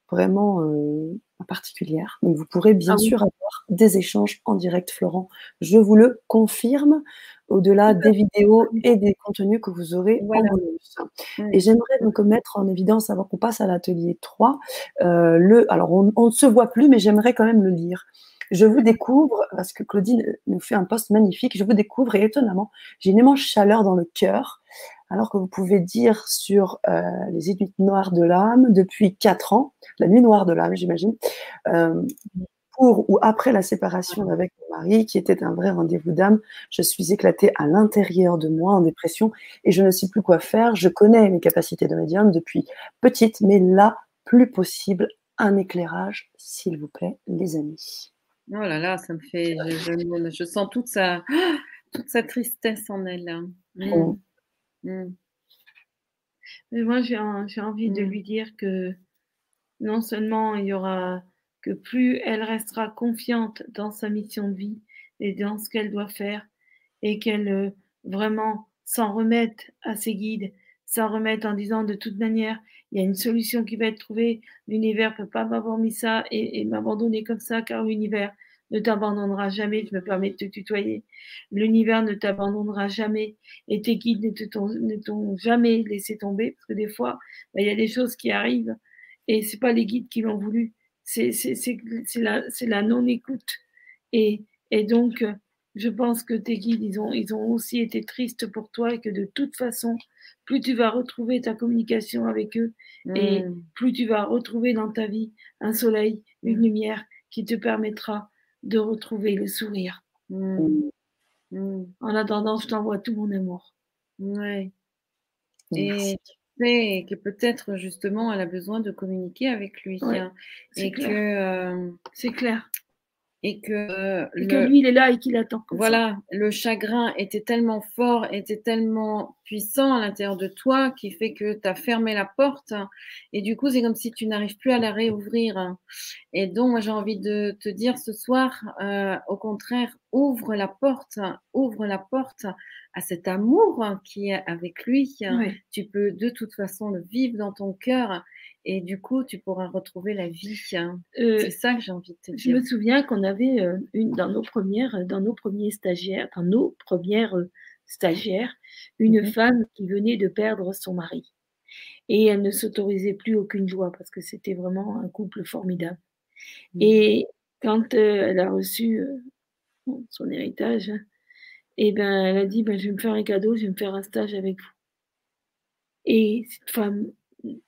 [SPEAKER 1] vraiment euh, particulière. Donc, vous pourrez bien ah sûr avoir des échanges en direct, Florent. Je vous le confirme, au-delà des vidéos et des contenus que vous aurez en bonus. Mmh. Et j'aimerais donc mettre en évidence, avant qu'on passe à l'atelier 3, le, alors on ne se voit plus, mais j'aimerais quand même le lire. Je vous découvre, parce que Claudine nous fait un poste magnifique, je vous découvre et étonnamment, j'ai une immense chaleur dans le cœur, alors que vous pouvez dire sur euh, les études noires de l'âme depuis quatre ans, la nuit noire de l'âme, j'imagine, euh, pour ou après la séparation avec mon mari, qui était un vrai rendez-vous d'âme, je suis éclatée à l'intérieur de moi en dépression et je ne sais plus quoi faire. Je connais mes capacités de médium depuis petite, mais là, plus possible, un éclairage, s'il vous plaît, les amis.
[SPEAKER 2] Oh là là, ça me fait. Je, sens toute sa, [GASPS] toute sa tristesse en elle. Hein. Mmh. Oh.
[SPEAKER 3] Mmh. Mais moi, j'ai envie de mmh. lui dire que non seulement il y aura que plus elle restera confiante dans sa mission de vie et dans ce qu'elle doit faire, et qu'elle euh, vraiment s'en remette à ses guides, s'en remette en disant de toute manière, il y a une solution qui va être trouvée. L'univers peut pas m'avoir mis ça et, m'abandonner comme ça, car l'univers ne t'abandonnera jamais. Je me permets de te tutoyer. L'univers ne t'abandonnera jamais et tes guides ne t'ont jamais laissé tomber parce que des fois, bah, il y a des choses qui arrivent et c'est pas les guides qui l'ont voulu. C'est la, la non-écoute. Et, et donc, je pense que tes guides, ils ont, ils ont aussi été tristes pour toi et que de toute façon, plus tu vas retrouver ta communication avec eux et mmh. plus tu vas retrouver dans ta vie un soleil, une mmh. lumière qui te permettra de retrouver le sourire. Mmh. En attendant, je t'envoie tout mon amour.
[SPEAKER 2] Ouais. Et sais que peut-être justement elle a besoin de communiquer avec lui. Hein, et que
[SPEAKER 3] euh, c'est clair.
[SPEAKER 2] Et que,
[SPEAKER 3] lui, il est là et qu'il attend.
[SPEAKER 2] Voilà, le chagrin était tellement fort, était tellement puissant à l'intérieur de toi qui fait que tu as fermé la porte et du coup, c'est comme si tu n'arrives plus à la réouvrir. Et donc, moi, j'ai envie de te dire ce soir, euh, au contraire, ouvre la porte, ouvre la porte à cet amour qui est avec lui. Tu peux de toute façon le vivre dans ton cœur et du coup, tu pourras retrouver la vie. Hein. Euh, c'est ça que j'ai envie de te dire.
[SPEAKER 3] Je me souviens qu'on avait euh, une dans nos premières, dans nos premiers stagiaires, dans nos premières euh, stagiaires, une mmh femme qui venait de perdre son mari. Et elle ne s'autorisait plus aucune joie parce que c'était vraiment un couple formidable. Et quand elle a reçu son héritage, et hein, eh ben, elle a dit ben, Je vais me faire un cadeau, je vais me faire un stage avec vous. Et cette femme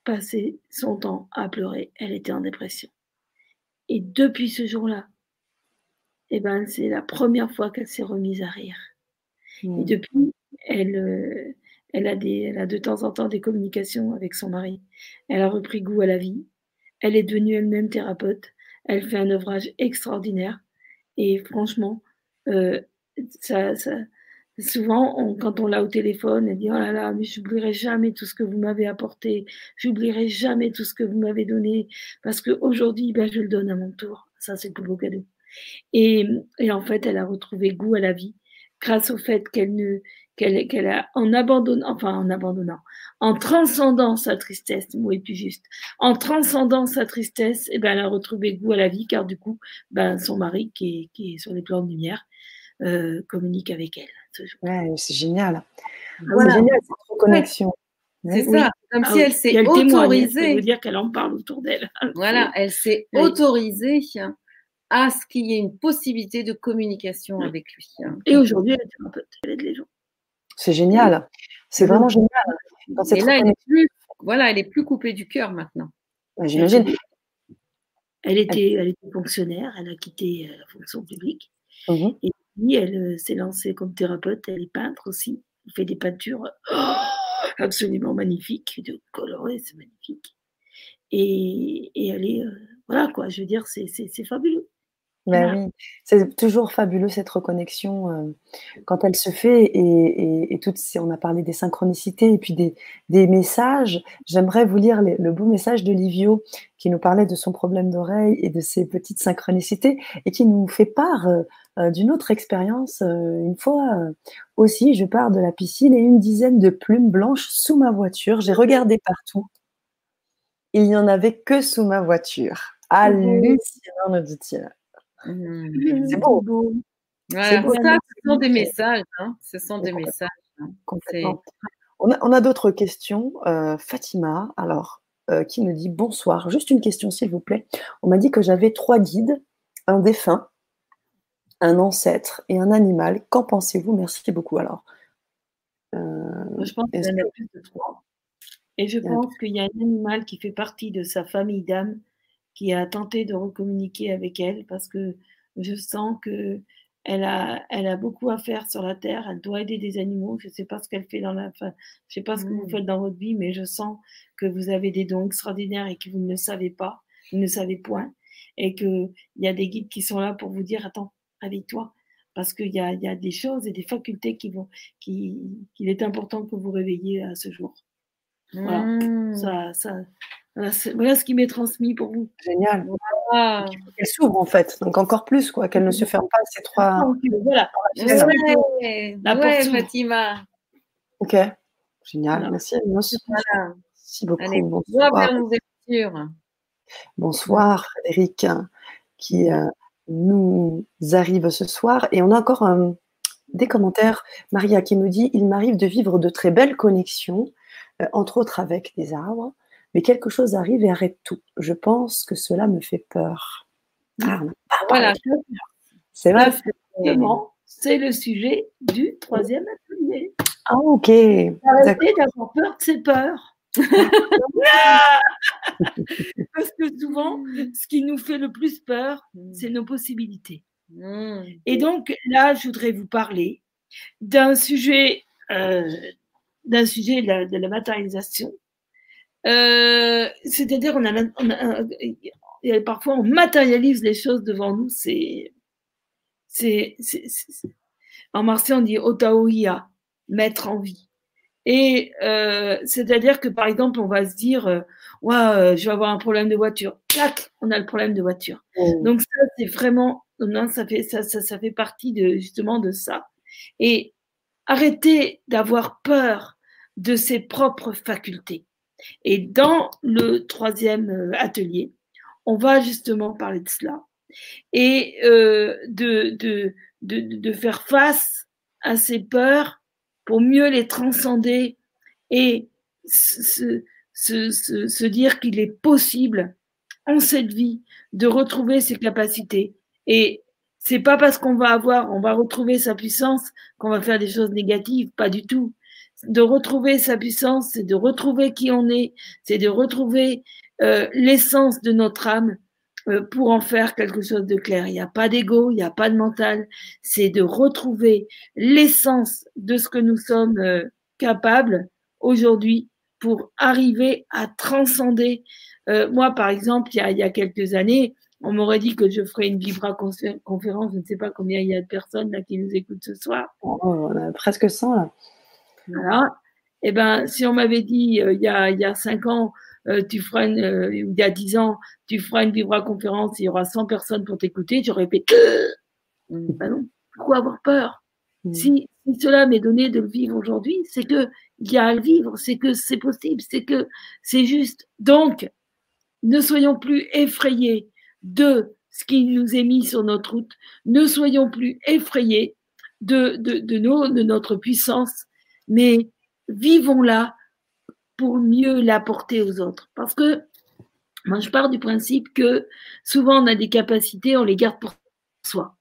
[SPEAKER 3] passé son temps à pleurer. Elle était en dépression. Et depuis ce jour-là, eh ben, c'est la première fois qu'elle s'est remise à rire. Et mmh. depuis, elle, euh, elle, a des, elle a de temps en temps des communications avec son mari. Elle a repris goût à la vie. Elle est devenue elle-même thérapeute. Elle fait un ouvrage extraordinaire. Et franchement, euh, ça, ça, Souvent, quand on l'a au téléphone, elle dit Oh là là, mais j'oublierai jamais tout ce que vous m'avez apporté, j'oublierai jamais tout ce que vous m'avez donné, parce qu'aujourd'hui, ben, je le donne à mon tour. Ça, c'est le plus beau cadeau. Et, et, en fait, elle a retrouvé goût à la vie grâce au fait qu'elle ne qu'elle qu'elle a en abandonnant, enfin en abandonnant, en transcendant sa tristesse, le mot est plus juste, en transcendant sa tristesse, et eh ben elle a retrouvé goût à la vie, car du coup, ben son mari qui est, qui est sur les plans de lumière euh, communique avec elle
[SPEAKER 1] c'est génial. C'est génial cette reconnexion.
[SPEAKER 2] C'est ça, comme si elle s'est autorisée. Ça
[SPEAKER 3] veut dire qu'elle en parle autour d'elle. [LAUGHS]
[SPEAKER 2] Voilà, elle s'est autorisée à ce qu'il y ait une possibilité de communication avec lui.
[SPEAKER 3] Et aujourd'hui, elle est thérapeute, elle aide les gens.
[SPEAKER 1] C'est génial. C'est vraiment génial.
[SPEAKER 2] Et là, elle est plus, voilà, elle est plus coupée du cœur maintenant.
[SPEAKER 1] J'imagine.
[SPEAKER 3] Elle était, elle était fonctionnaire, elle a quitté euh, la fonction publique. Mmh et elle euh, s'est lancée comme thérapeute, elle est peintre aussi. Elle fait des peintures [GASPS] absolument magnifiques, de colorées, c'est magnifique. Et, et, elle est, euh, voilà quoi, je veux dire, c'est fabuleux.
[SPEAKER 1] Ben oui, c'est toujours fabuleux cette reconnexion euh, quand elle se fait et, et, toutes on a parlé des synchronicités et puis des, des messages. J'aimerais vous lire le beau message de Livio qui nous parlait de son problème d'oreille et de ses petites synchronicités et qui nous fait part euh, d'une autre expérience. Euh, une fois aussi, je pars de la piscine et une dizaine de plumes blanches sous ma voiture. J'ai regardé partout. Il n'y en avait que sous ma voiture. Mmh Hallucinant, nous dit-il.
[SPEAKER 2] Mmh. C'est beau. Ça, ce sont des messages. Hein. Ce sont des messages. Hein.
[SPEAKER 1] On a, on a d'autres questions. Euh, Fatima, alors, euh, qui nous dit bonsoir. Juste une question, s'il vous plaît. On m'a dit que j'avais trois guides, un défunt, un ancêtre et un animal. Qu'en pensez-vous? Merci beaucoup. Alors,
[SPEAKER 3] euh, je pense qu'il y en a plus de trois. Et je pense qu'il y a un animal qui fait partie de sa famille d'âmes qui a tenté de recommuniquer avec elle parce que je sens que elle a, elle a beaucoup à faire sur la terre. Elle doit aider des animaux. Je ne sais pas ce qu'elle fait dans la, fin, je sais pas ce que vous mmh. faites dans votre vie, mais je sens que vous avez des dons extraordinaires et que vous ne le savez pas, vous ne savez point, et que il y a des guides qui sont là pour vous dire attends, réveille-toi, parce qu'il y a, y a des choses et des facultés qui vont, qui, qu'il est important que vous réveilliez à ce jour. Voilà, mmh. ça, ça, voilà, ce qui m'est transmis pour vous.
[SPEAKER 1] Génial. Qu'elle s'ouvre en fait, donc encore plus, quoi, qu'elle ne se ferme pas ces trois.
[SPEAKER 3] Voilà.
[SPEAKER 2] Ouais, la ouais, Fatima.
[SPEAKER 1] Ok, génial. Merci, merci. Merci beaucoup.
[SPEAKER 2] Allez, bonsoir.
[SPEAKER 1] Bonsoir, Frédéric, qui euh, nous arrive ce soir. Et on a encore euh, des commentaires. Maria qui nous dit Il m'arrive de vivre de très belles connexions, euh, entre autres avec des arbres mais quelque chose arrive et arrête tout. Je pense que cela me fait peur.
[SPEAKER 3] Ah, voilà.
[SPEAKER 1] C'est vrai.
[SPEAKER 3] C'est le sujet du troisième atelier.
[SPEAKER 1] Ah, ok.
[SPEAKER 3] Arrêtez d'avoir peur de ses peurs. [LAUGHS] Parce que souvent, ce qui nous fait le plus peur, c'est nos possibilités. Mm. Et donc là, je voudrais vous parler d'un sujet, euh, d'un sujet de la matérialisation euh, c'est-à-dire, on a, parfois on matérialise les choses devant nous. C'est c'est, en marseillais, on dit otaoia, mettre en vie. Et euh, c'est-à-dire que par exemple, on va se dire, euh, ouais, euh, je vais avoir un problème de voiture. Clac, on a le problème de voiture. Oh. Donc ça, c'est vraiment, non, ça fait ça, ça, ça fait partie de justement de ça. Et arrêter d'avoir peur de ses propres facultés. Et dans le troisième euh, atelier, on va justement parler de cela et euh, de, faire face à ces peurs pour mieux les transcender et se dire qu'il est possible en cette vie de retrouver ses capacités. Et c'est pas parce qu'on va avoir, on va retrouver sa puissance qu'on va faire des choses négatives, pas du tout. De retrouver sa puissance, c'est de retrouver qui on est, c'est de retrouver euh, l'essence de notre âme euh, pour en faire quelque chose de clair. Il n'y a pas d'ego, il n'y a pas de mental. C'est de retrouver l'essence de ce que nous sommes euh, capables aujourd'hui pour arriver à transcender. Moi, par exemple, il y, a, quelques années, on m'aurait dit que je ferais une Vibra conférence. Je ne sais pas combien il y a de personnes là qui nous écoutent ce soir.
[SPEAKER 1] Oh, presque 100 là.
[SPEAKER 3] Voilà. Eh ben, si on m'avait dit il, y a, il y a cinq ans, euh, tu feras une, euh, il y a 10 ans, tu feras une vibra conférence, il y aura 100 personnes pour t'écouter, j'aurais fait mmh. ben non, pourquoi avoir peur? Mmh. si, cela m'est donné de le vivre aujourd'hui, c'est que il y a à le vivre, c'est que c'est possible, c'est que c'est juste. Donc, ne soyons plus effrayés de ce qui nous est mis sur notre route, ne soyons plus effrayés de, de, de, nos, de notre puissance, mais vivons-la pour mieux l'apporter aux autres. Parce que moi, je pars du principe que souvent on a des capacités, on les garde pour soi.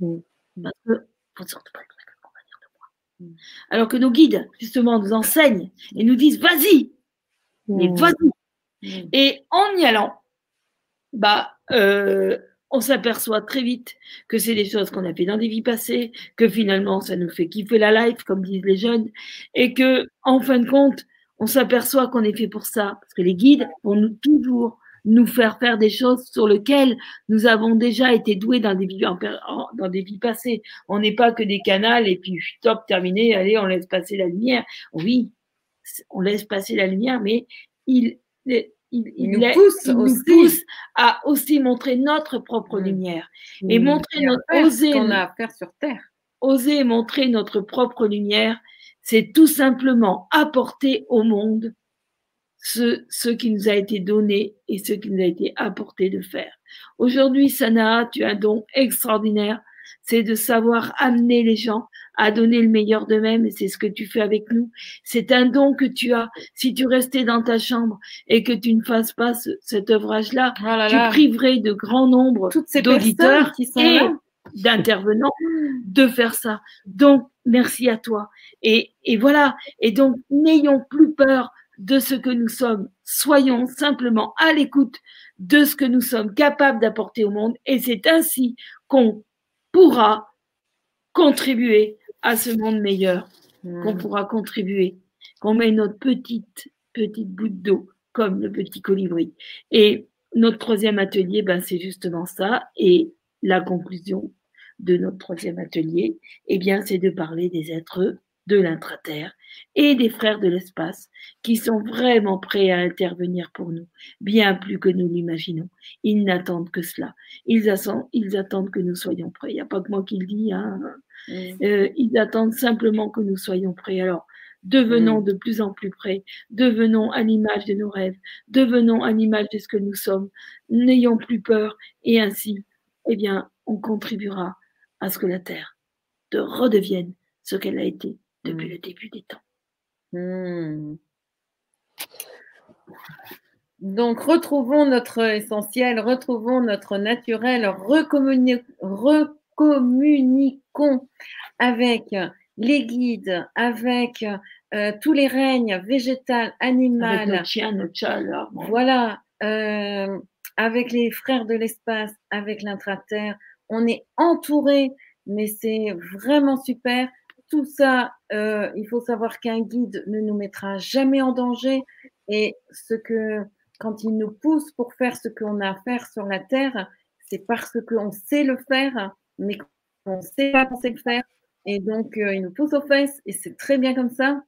[SPEAKER 3] Mm. Parce que, mm. Alors que nos guides, justement, nous enseignent et nous disent vas-y, mais mm. vas-y. Et en y allant, bah, euh, on s'aperçoit très vite que c'est des choses qu'on a fait dans des vies passées, que finalement ça nous fait kiffer la life, comme disent les jeunes, et que en fin de compte, on s'aperçoit qu'on est fait pour ça. Parce que les guides vont toujours nous faire faire des choses sur lesquelles nous avons déjà été doués dans des vies, dans des vies passées. On n'est pas que des canals et puis stop, terminé, allez, on laisse passer la lumière. Oui, on laisse passer la lumière, mais il, il,
[SPEAKER 2] nous, pousse,
[SPEAKER 3] à aussi montrer notre propre mmh. lumière et
[SPEAKER 2] mmh.
[SPEAKER 3] montrer notre
[SPEAKER 2] oser qu'on a à faire sur terre.
[SPEAKER 3] Oser montrer notre propre lumière, c'est tout simplement apporter au monde ce, ce, qui nous a été donné et ce qui nous a été apporté de faire. Aujourd'hui, Sana, tu as un don extraordinaire, c'est de savoir amener les gens à donner le meilleur d'eux-mêmes et c'est ce que tu fais avec nous. C'est un don que tu as. Si tu restais dans ta chambre et que tu ne fasses pas cet ouvrage-là, oh tu priverais de grands nombres d'auditeurs et d'intervenants de faire ça. Donc, merci à toi. Et, et voilà. Et donc, n'ayons plus peur de ce que nous sommes. Soyons simplement à l'écoute de ce que nous sommes capables d'apporter au monde. Et c'est ainsi qu'on pourra contribuer à ce monde meilleur, qu'on hmm. pourra contribuer, qu'on met notre petite, petite goutte d'eau comme le petit colibri. Et notre troisième atelier, ben, c'est justement ça. Et la conclusion de notre troisième atelier, eh bien, c'est de parler des êtres de l'intraterre et des frères de l'espace qui sont vraiment prêts à intervenir pour nous, bien plus que nous l'imaginons. Ils n'attendent que cela. Ils, attendent, ils attendent que nous soyons prêts. Il n'y a pas que moi qui le dis. Hein. Euh, ils attendent simplement que nous soyons prêts. Alors, devenons de plus en plus près, devenons à l'image de nos rêves, devenons à l'image de ce que nous sommes, n'ayons plus peur et ainsi, eh bien, on contribuera à ce que la Terre de redevienne ce qu'elle a été depuis le début des temps.
[SPEAKER 2] Hmm. Donc, retrouvons notre essentiel, retrouvons notre naturel, recommuniquons avec les guides, avec euh, tous les règnes végétal, animal.
[SPEAKER 3] Avec
[SPEAKER 2] Voilà. Euh, avec les frères de l'espace, avec l'intraterre. On est entouré, mais c'est vraiment super tout ça, euh, il faut savoir qu'un guide ne nous mettra jamais en danger et ce que, quand il nous pousse pour faire ce qu'on a à faire sur la terre, c'est parce qu'on sait le faire, mais on ne sait pas qu'on sait le faire. Et donc, euh, il nous pousse aux fesses et c'est très bien comme ça.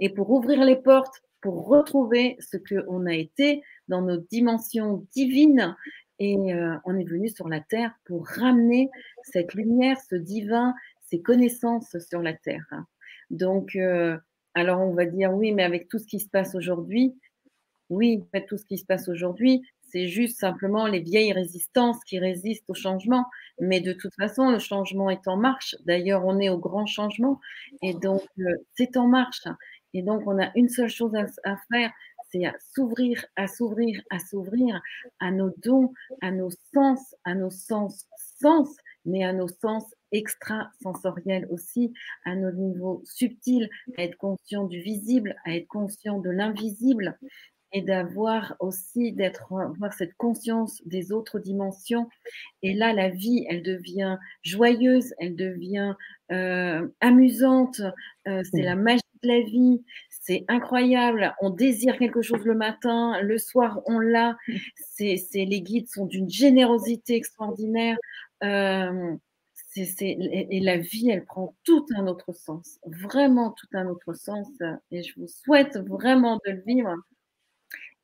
[SPEAKER 2] Et pour ouvrir les portes, pour retrouver ce qu'on a été dans nos dimensions divines. Et euh, on est venu sur la terre pour ramener cette lumière, ce divin, ces connaissances sur la terre. Donc, euh, alors on va dire oui, mais avec tout ce qui se passe aujourd'hui, oui, tout ce qui se passe aujourd'hui, c'est juste simplement les vieilles résistances qui résistent au changement. Mais de toute façon, le changement est en marche. D'ailleurs, on est au grand changement. Et donc, euh, c'est en marche. Et donc, on a une seule chose à, faire, c'est à s'ouvrir, à s'ouvrir, à s'ouvrir à nos dons, à nos sens, à nos sens sens, mais à nos sens extrasensoriels aussi, à nos niveaux subtils, à être conscient du visible, à être conscient de l'invisible et d'avoir aussi d'être avoir cette conscience des autres dimensions. Et là la vie elle devient joyeuse elle devient euh, amusante euh, c'est la magie de la vie c'est incroyable. On désire quelque chose le matin le soir on l'a. [LAUGHS] C'est les guides sont d'une générosité extraordinaire. Euh, et la vie, elle prend tout un autre sens, vraiment tout un autre sens. Et je vous souhaite vraiment de le vivre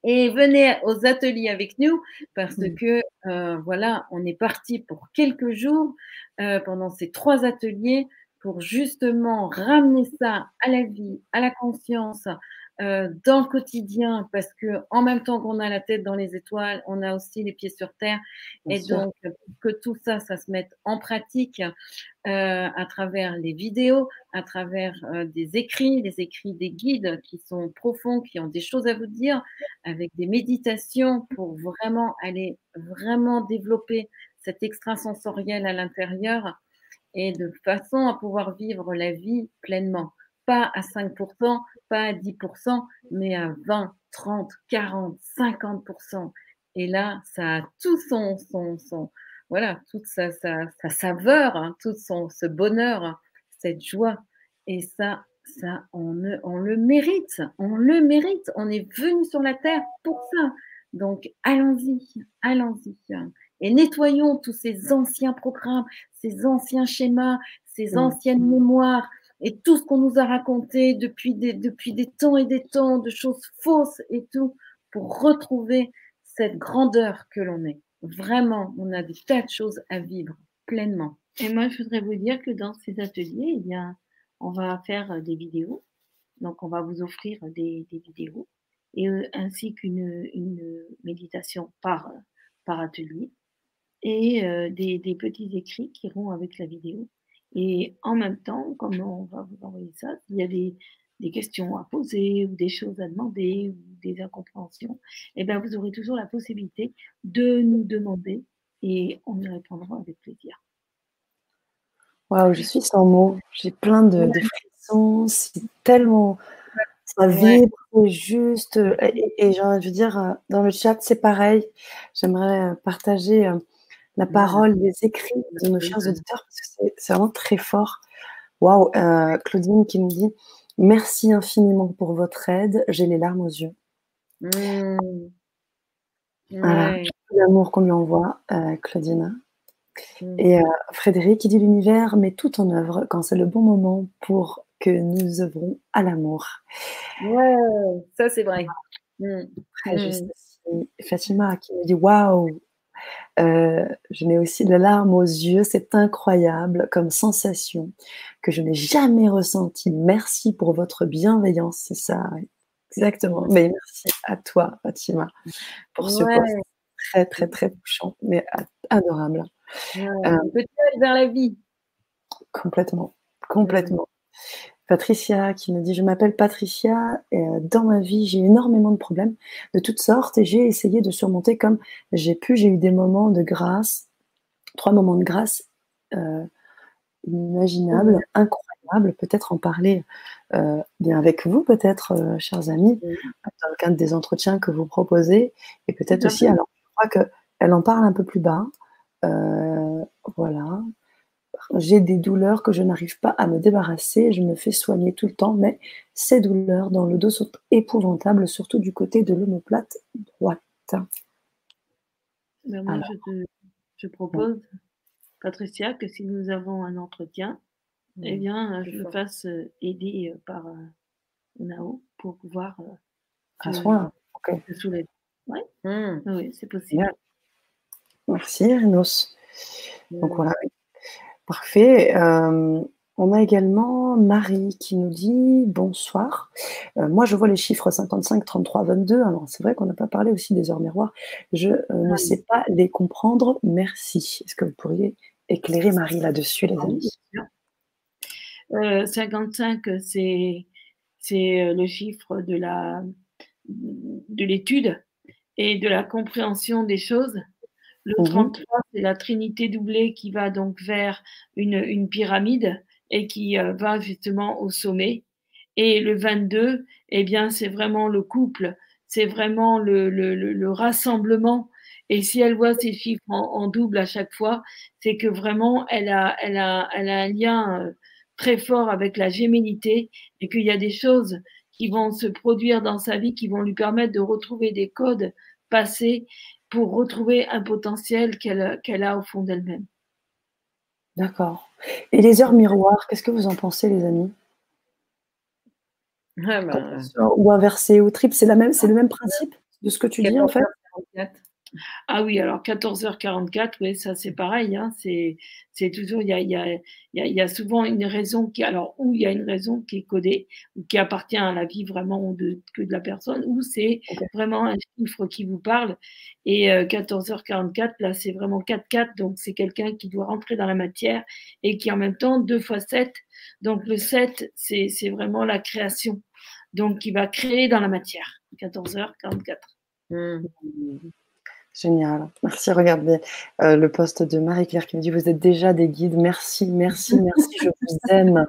[SPEAKER 2] et venez aux ateliers avec nous parce que euh, voilà, on est parti pour quelques jours euh, pendant ces trois ateliers pour justement ramener ça à la vie, à la conscience, euh, dans le quotidien, parce que en même temps qu'on a la tête dans les étoiles, on a aussi les pieds sur terre, et donc que tout ça, ça se mette en pratique euh, à travers les vidéos, à travers euh, des écrits, des écrits des guides qui sont profonds, qui ont des choses à vous dire, avec des méditations pour vraiment aller vraiment développer cet extrasensoriel à l'intérieur et de façon à pouvoir vivre la vie pleinement pas à 5%, pas à 10%, mais à 20, 30, 40, 50%. Et là, ça a tout son, son, son voilà, toute sa, sa, saveur, hein, tout son, ce bonheur, cette joie. Et ça, ça, on, on le mérite, on le mérite. On est venu sur la terre pour ça. Donc, allons-y, allons-y. Et nettoyons tous ces anciens programmes, ces anciens schémas, ces anciennes mémoires, et tout ce qu'on nous a raconté depuis des, depuis des temps et des temps, de choses fausses et tout, pour retrouver cette grandeur que l'on est. Vraiment, on a des tas de choses à vivre pleinement.
[SPEAKER 3] Et moi, je voudrais vous dire que dans ces ateliers, eh bien, on va faire des vidéos. Donc, on va vous offrir des, des vidéos et euh, ainsi qu'une une méditation par, par atelier et euh, des, des petits écrits qui iront avec la vidéo. Et en même temps, comme on va vous envoyer ça, il y a des, questions à poser ou des choses à demander ou des incompréhensions, et eh bien vous aurez toujours la possibilité de nous demander et on y répondra avec plaisir.
[SPEAKER 1] Waouh, je suis sans mots. J'ai plein de, frissons. C'est tellement. Ça vibre, juste. Et, et j'ai envie de dire, dans le chat, c'est pareil. J'aimerais partager la parole, les écrits de nos chers auditeurs, parce que c'est vraiment très fort. Waouh, euh, Claudine qui nous dit Merci infiniment pour votre aide, j'ai les larmes aux yeux. Mmh. Voilà, l'amour qu'on lui envoie, euh, Claudine. Mmh. Et euh, Frédéric qui dit L'univers met tout en œuvre quand c'est le bon moment pour que nous œuvrons à l'amour.
[SPEAKER 2] Ouais, ça c'est vrai.
[SPEAKER 1] Mmh. Fatima qui me dit Waouh, euh, je mets aussi de la larme aux yeux. C'est incroyable comme sensation que je n'ai jamais ressentie. Merci pour votre bienveillance. C'est ça, exactement. Mais merci à toi, Fatima, pour ce poste très, très, très touchant, mais adorable.
[SPEAKER 2] Euh, Peut-être vers la vie.
[SPEAKER 1] Complètement, complètement. Patricia qui me dit Je m'appelle Patricia et euh, dans ma vie j'ai énormément de problèmes de toutes sortes et j'ai essayé de surmonter comme j'ai pu. J'ai eu des moments de grâce, trois moments de grâce euh, inimaginables, incroyables. Peut-être en parler euh, bien avec vous, peut-être, chers amis, dans le cadre des entretiens que vous proposez et peut-être aussi. Alors, je crois qu'elle en parle un peu plus bas. voilà, j'ai des douleurs que je n'arrive pas à me débarrasser, je me fais soigner tout le temps, mais ces douleurs dans le dos sont épouvantables, surtout du côté de l'omoplate droite.
[SPEAKER 3] Ben, moi, je, te, propose Patricia, que si nous avons un entretien, eh bien, je me fasse aider par Nao pour pouvoir
[SPEAKER 1] à soin.
[SPEAKER 3] se soulever. Ouais. Mmh. Oui, c'est possible.
[SPEAKER 1] Merci, Irinos. Donc voilà, parfait. On a également Marie qui nous dit bonsoir. Euh, moi, je vois les chiffres 55, 33, 22. Alors, c'est vrai qu'on n'a pas parlé aussi des heures miroirs. Je euh, ne sais pas les comprendre. Merci. Est-ce que vous pourriez éclairer Marie là-dessus, les amis?
[SPEAKER 3] 55, euh, c'est c'est le chiffre de la de l'étude et de la compréhension des choses. Le 33, mmh c'est la trinité doublée qui va donc vers une, une pyramide et qui euh, va justement au sommet. Et le 22, eh bien, c'est vraiment le couple, c'est vraiment le, le, le, rassemblement. Et si elle voit ces chiffres en, double à chaque fois, c'est que vraiment, elle a, elle, a, elle a un lien euh, très fort avec la géminité et qu'il y a des choses qui vont se produire dans sa vie qui vont lui permettre de retrouver des codes passés pour retrouver un potentiel qu'elle qu'elle a au fond d'elle-même.
[SPEAKER 1] D'accord. Et les heures miroirs, qu'est-ce que vous en pensez, les amis? Ah ben, Ou inversé ou triple, c'est même, c'est le même principe de ce que tu dis en fait?
[SPEAKER 3] Ah oui, alors 14h44, oui, ça c'est pareil. Hein, c'est, c'est toujours, il y a, y, a, y a, souvent une raison qui, alors, où il y a une raison qui est codée, ou qui appartient à la vie vraiment de, que de la personne, ou c'est vraiment un chiffre qui vous parle. Et 14h44, euh, là, c'est vraiment 4-4, donc c'est quelqu'un qui doit rentrer dans la matière et qui en même temps, 2 fois 7. Donc le 7, c'est, c'est vraiment la création. Donc, qui va créer dans la matière. 14h44.
[SPEAKER 1] Génial. Merci. Regardez euh, le poste de Marie-Claire qui me dit Vous êtes déjà des guides. Merci, merci, merci. Je [LAUGHS] vous aime.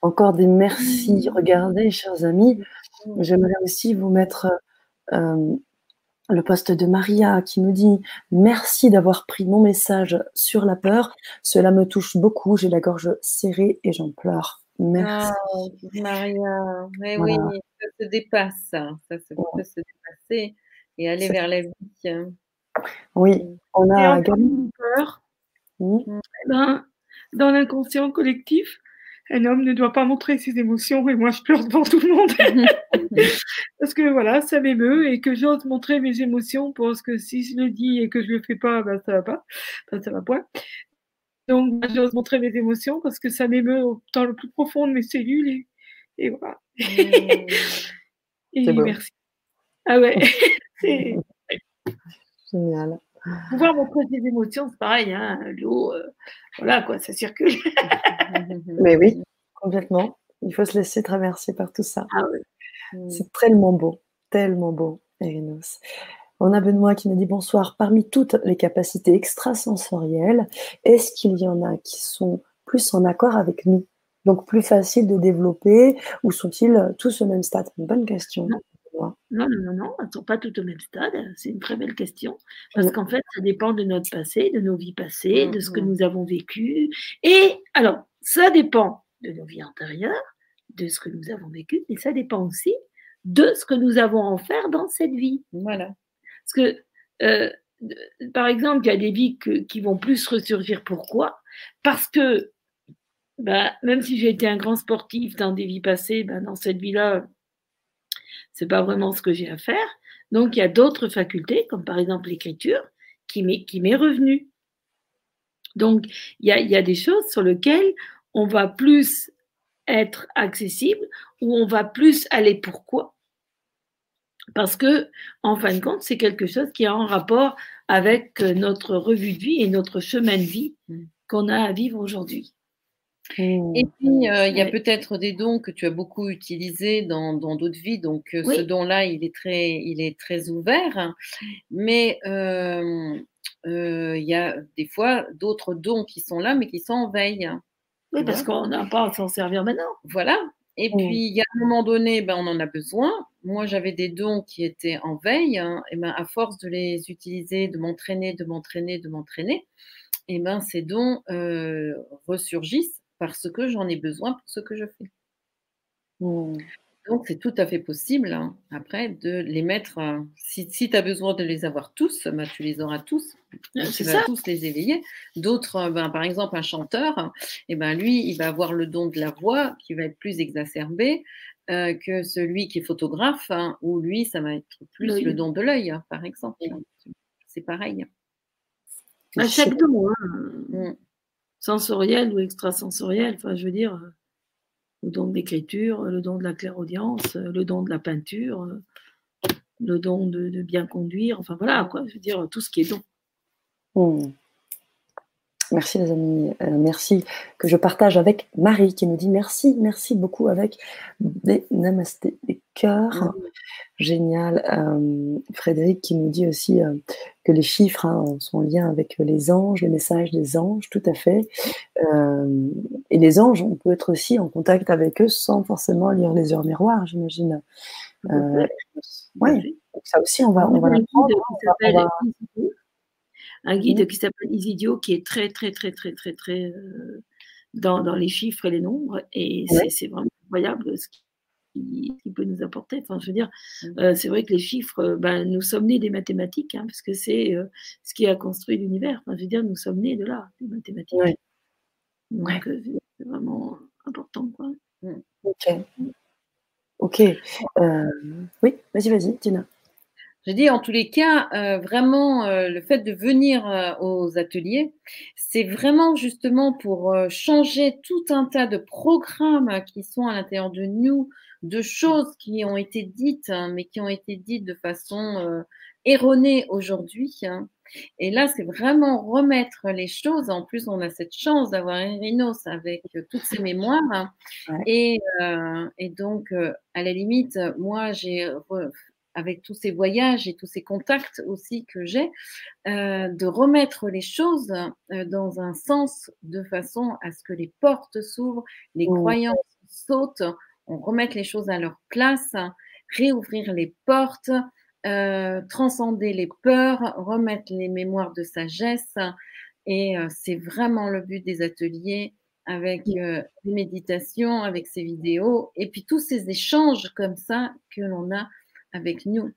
[SPEAKER 1] Encore des merci. Regardez, chers amis, j'aimerais aussi vous mettre euh, le poste de Maria qui nous dit Merci d'avoir pris mon message sur la peur. Cela me touche beaucoup. J'ai la gorge serrée et j'en pleure. Merci.
[SPEAKER 2] Oh, Maria, mais oui, ça se dépasse. Ça, ça peut se dépasser et aller vers la vie.
[SPEAKER 1] Oui, on a
[SPEAKER 3] également peur. Eh ben, dans l'inconscient collectif, un homme ne doit pas montrer ses émotions et moi je pleure devant tout le monde. [LAUGHS] parce que voilà, ça m'émeut et que j'ose montrer mes émotions parce que si je le dis et que je le fais pas, ben, ça va pas, ben, ça va point. Donc j'ose montrer mes émotions parce que ça m'émeut dans le plus profond de mes cellules et, voilà. Mm. [LAUGHS] et merci. Ah ouais, [LAUGHS]
[SPEAKER 1] Génial.
[SPEAKER 3] Pouvoir montrer ses émotions, c'est pareil, hein, l'eau, euh, voilà quoi, ça circule. [LAUGHS]
[SPEAKER 1] Mais oui, complètement. Il faut se laisser traverser par tout ça. Ah. C'est tellement beau, tellement beau, Erinos. On a Benoît qui nous dit bonsoir. Parmi toutes les capacités extrasensorielles, est-ce qu'il y en a qui sont plus en accord avec nous? Donc plus faciles de développer ou sont-ils tous au même stade? Bonne question.
[SPEAKER 3] Non, non, non, non, elles ne sont pas toutes au même stade. C'est une très belle question. Parce qu'en fait, ça dépend de notre passé, de nos vies passées, de ce que nous avons vécu. Et alors, ça dépend de nos vies antérieures, de ce que nous avons vécu, et ça dépend aussi de ce que nous avons à en faire dans cette vie.
[SPEAKER 2] Voilà.
[SPEAKER 3] Parce que, euh, par exemple, il y a des vies qui vont plus ressurgir. Pourquoi? Parce que, bah, même si j'ai été un grand sportif dans des vies passées, bah, dans cette vie-là, c'est pas vraiment ce que j'ai à faire. Donc, il y a d'autres facultés, comme par exemple l'écriture, qui m'est revenue. Donc, il y, a, il y a des choses sur lesquelles on va plus être accessible ou on va plus aller pourquoi Parce que, en fin de compte, c'est quelque chose qui a un rapport avec notre revue de vie et notre chemin de vie mmh. qu'on a à vivre aujourd'hui.
[SPEAKER 2] Et puis, euh, il y a peut-être des dons que tu as beaucoup utilisés dans d'autres vies. Donc, euh, ce don-là, il, est très, il est très ouvert. Mais euh, il y a des fois d'autres dons qui sont là, mais qui sont en veille.
[SPEAKER 3] Oui, parce qu'on n'a pas à s'en servir maintenant.
[SPEAKER 2] Voilà. Et puis, il y a un moment donné, ben, on en a besoin. Moi, j'avais des dons qui étaient en veille. Hein, et ben, à force de les utiliser, de m'entraîner, de m'entraîner, de m'entraîner, et ben, ces dons ressurgissent parce que j'en ai besoin pour ce que je fais. Mmh. Donc, c'est tout à fait possible, hein, après, de les mettre. Euh, si, si tu as besoin de les avoir tous, bah, tu les auras tous. Tu vas tous les éveiller. D'autres, euh, ben, par exemple, un chanteur, eh ben, lui, il va avoir le don de la voix qui va être plus exacerbé euh, que celui qui est photographe, hein, ou lui, ça va être plus le don de l'œil, hein, par exemple. C'est pareil.
[SPEAKER 3] À chaque don, mmh. Sensoriel ou extrasensoriel, enfin, je veux dire le don de l'écriture, le don de la clairaudience, le don de la peinture, le don de, bien conduire, enfin voilà, quoi, je veux dire, tout ce qui est don.
[SPEAKER 1] Hmm. Merci les amis, euh, merci que je partage avec Marie qui nous dit merci, merci beaucoup avec des namasté, des cœurs. Génial. Euh, Frédéric qui nous dit aussi euh, que les chiffres hein, sont en lien avec les anges, les messages des anges, tout à fait. et les anges, on peut être aussi en contact avec eux sans forcément lire les heures miroirs, j'imagine. oui, ça aussi, on va, on va l'apprendre
[SPEAKER 3] un guide qui s'appelle Isidio, qui est très, très, très, très, très, très euh, dans, dans, les chiffres et les nombres. Et c'est vraiment incroyable ce qu'il peut nous apporter. Enfin, je veux dire, mmh. euh, c'est vrai que les chiffres, euh, ben, nous sommes nés des mathématiques, hein, parce que c'est ce qui a construit l'univers. Enfin, je veux dire, nous sommes nés de là, des mathématiques. Donc, c'est vraiment important. Quoi.
[SPEAKER 1] Mmh. Ok. Ok. oui, vas-y, vas-y, Tina.
[SPEAKER 2] Je dis en tous les cas, euh, vraiment, euh, le fait de venir euh, aux ateliers, c'est vraiment justement pour changer tout un tas de programmes qui sont à l'intérieur de nous, de choses qui ont été dites, hein, mais qui ont été dites de façon erronée aujourd'hui. Hein. Et là, c'est vraiment remettre les choses. En plus, on a cette chance d'avoir Irinos avec toutes ses mémoires. Hein. Et, et, donc, à la limite, moi, j'ai avec tous ces voyages et tous ces contacts aussi que j'ai, euh, de remettre les choses euh, dans un sens de façon à ce que les portes s'ouvrent, les croyances sautent, remette les choses à leur place, réouvrir les portes, euh, transcender les peurs, remettre les mémoires de sagesse. Et c'est vraiment le but des ateliers avec les méditations, avec ces vidéos, et puis tous ces échanges comme ça que l'on a avec nous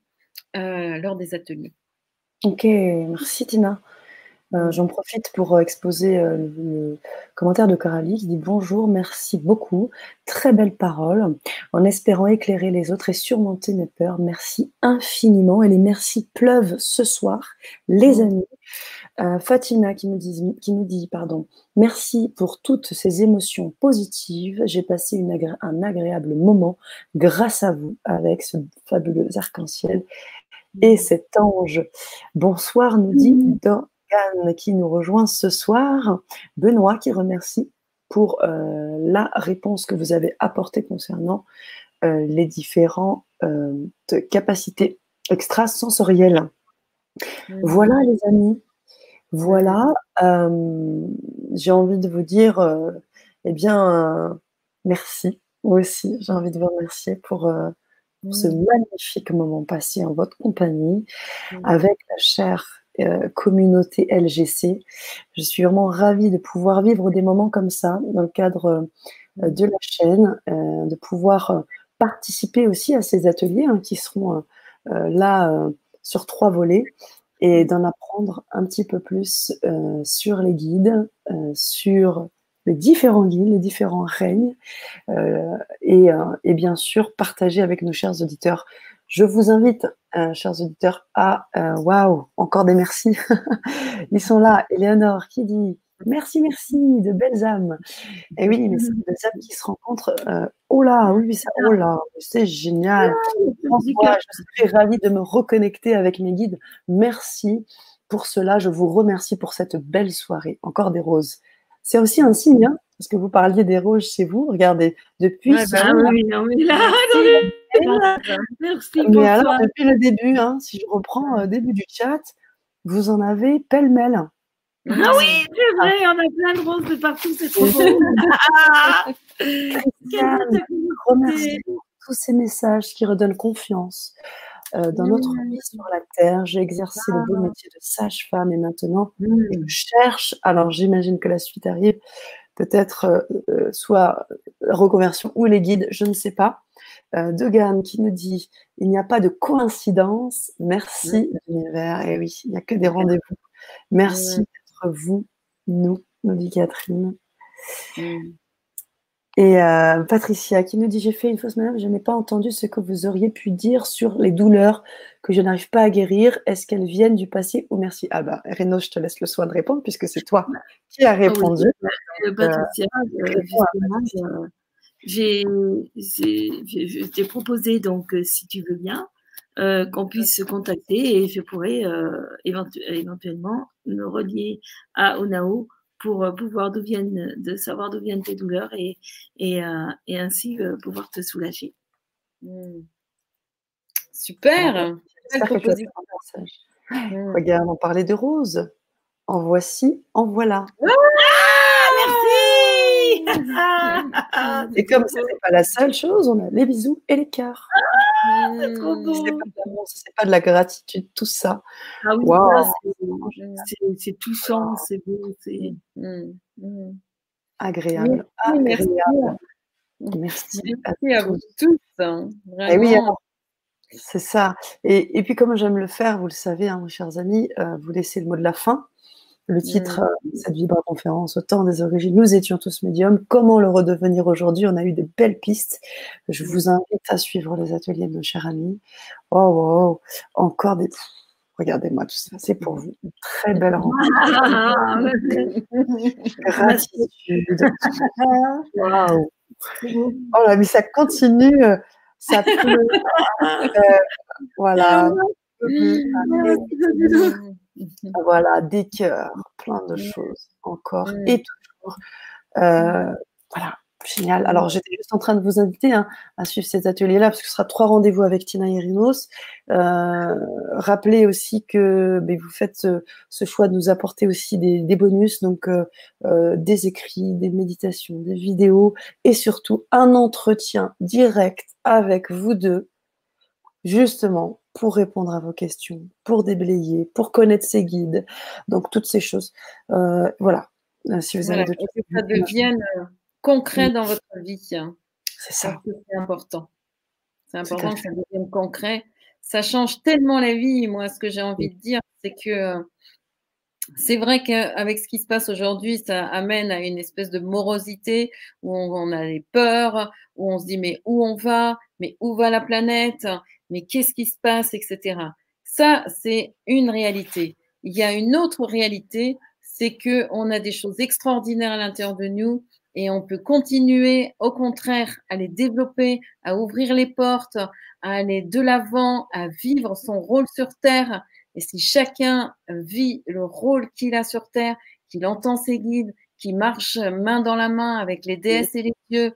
[SPEAKER 2] euh, lors des ateliers.
[SPEAKER 1] Ok, merci Tina. Euh, j'en profite pour euh, exposer le commentaire de Coralie qui dit bonjour, merci beaucoup, très belle parole, en espérant éclairer les autres et surmonter mes peurs. Merci infiniment et les merci pleuvent ce soir, les amis. Fatima qui nous dit, qui nous dit pardon, merci pour toutes ces émotions positives. J'ai passé un agréable moment grâce à vous avec ce fabuleux arc-en-ciel et cet ange. Bonsoir, nous dit qui nous rejoint ce soir. Benoît qui remercie pour euh, la réponse que vous avez apportée concernant euh, les différentes euh, capacités extrasensorielles. Voilà les amis, voilà, j'ai envie de vous dire, eh bien, merci, moi aussi, j'ai envie de vous remercier pour, ce magnifique moment passé en votre compagnie, avec la chère euh, communauté LGC. Je suis vraiment ravie de pouvoir vivre des moments comme ça dans le cadre euh, de la chaîne, euh, de pouvoir participer aussi à ces ateliers hein, qui seront là sur trois volets et d'en apprendre un petit peu plus sur les guides, sur les différents guides, les différents règnes, et, et, bien sûr partager avec nos chers auditeurs je vous invite, euh, chers auditeurs, à euh, waouh, encore des merci. [LAUGHS] Ils sont là. Eleonore qui dit merci, merci, de belles âmes. Et oui, mais c'est des âmes qui se rencontrent. Euh, oh là, oui, ça, oh là, c'est génial. Je suis ravie de me reconnecter avec mes guides. Merci pour cela. Je vous remercie pour cette belle soirée. Encore des roses. C'est aussi un signe, hein, parce que vous parliez des roses chez vous. Regardez, depuis.
[SPEAKER 3] Bah, oui, non, mais là,
[SPEAKER 1] Merci. Mais alors, depuis le début, hein, si je reprends le euh, début du chat, vous en avez pêle-mêle.
[SPEAKER 3] Ah oui, c'est vrai, on a plein de roses de partout, c'est trop beau. [LAUGHS]
[SPEAKER 1] Remercie pour tous ces messages qui redonnent confiance euh, dans notre vie sur la terre. J'ai exercé le beau métier de sage-femme et maintenant je cherche, alors j'imagine que la suite arrive, peut-être soit la reconversion ou les guides, je ne sais pas. Degan qui nous dit il n'y a pas de coïncidence. Merci l'univers. Et eh oui, il n'y a que des rendez-vous. Merci d'être vous, nous, nous dit Catherine. Et euh, Patricia qui nous dit J'ai fait une fausse madame, je n'ai pas entendu ce que vous auriez pu dire sur les douleurs que je n'arrive pas à guérir. Est-ce qu'elles viennent du passé ou merci? Ah bah, Reno, je te laisse le soin de répondre puisque c'est toi qui as répondu.
[SPEAKER 3] Patricia, j'ai, je t'ai proposé, donc, euh, si tu veux bien, euh, qu'on puisse se contacter et je pourrais éventuellement me relier à Onao pour euh, pouvoir d'où viennent, de savoir d'où viennent tes douleurs et, et, euh, et ainsi euh, pouvoir te soulager.
[SPEAKER 2] Mmh. Super.
[SPEAKER 1] Mmh. Regarde, on parlait de rose. En voici, en voilà.
[SPEAKER 3] Ah, merci.
[SPEAKER 1] et comme [LAUGHS] ce n'est pas la seule chose, on a les bisous et les cœurs.
[SPEAKER 3] Ah, c'est trop beau.
[SPEAKER 1] C'est pas, de la gratitude, tout ça.
[SPEAKER 3] Ah oui, c'est touchant, c'est beau, c'est
[SPEAKER 2] mmh, mmh.
[SPEAKER 1] agréable.
[SPEAKER 2] Merci,
[SPEAKER 1] merci.
[SPEAKER 2] à, vous tous. Hein, eh
[SPEAKER 1] oui, c'est ça. Et, et, puis, comme j'aime le faire, vous le savez, hein, mes chers amis, euh, vous laissez le mot de la fin. Le titre de mmh. cette Vibra conférence, au temps des origines, nous étions tous médiums. Comment le redevenir aujourd'hui? On a eu de belles pistes. Je vous invite à suivre les ateliers de nos chers amis. Oh, wow, encore des. Regardez-moi tout ça, c'est pour vous. Une très belle [LAUGHS] rencontre. Gratitude. Waouh. Oh là, mais ça continue. Euh, ça. [LAUGHS] Euh, voilà. Voilà, des cœurs, plein de choses encore et toujours. Euh, voilà, génial. Alors, j'étais juste en train de vous inviter hein, à suivre cet atelier-là, parce que ce sera trois rendez-vous avec Tina Irinos. Euh, rappelez aussi que ben, vous faites ce, choix de nous apporter aussi des, bonus, donc euh, des écrits, des méditations, des vidéos, et surtout un entretien direct avec vous deux, justement pour répondre à vos questions, pour déblayer, pour connaître ses guides. Donc, toutes ces choses. Euh, voilà.
[SPEAKER 2] Euh, si vous avez que ça devienne euh, concret dans votre vie. Hein.
[SPEAKER 1] C'est ça.
[SPEAKER 2] C'est important. C'est important que ça devienne concret. Ça change tellement la vie. Moi, ce que j'ai envie de dire, c'est que c'est vrai qu'avec ce qui se passe aujourd'hui, ça amène à une espèce de morosité où on, a des peurs, où on se dit mais où on va, mais où va la planète, mais qu'est-ce qui se passe, etc. Ça, c'est une réalité. Il y a une autre réalité, c'est que on a des choses extraordinaires à l'intérieur de nous et on peut continuer, au contraire, à les développer, à ouvrir les portes, à aller de l'avant, à vivre son rôle sur Terre. Et si chacun vit le rôle qu'il a sur Terre, qu'il entend ses guides, qu'il marche main dans la main avec les déesses et les dieux,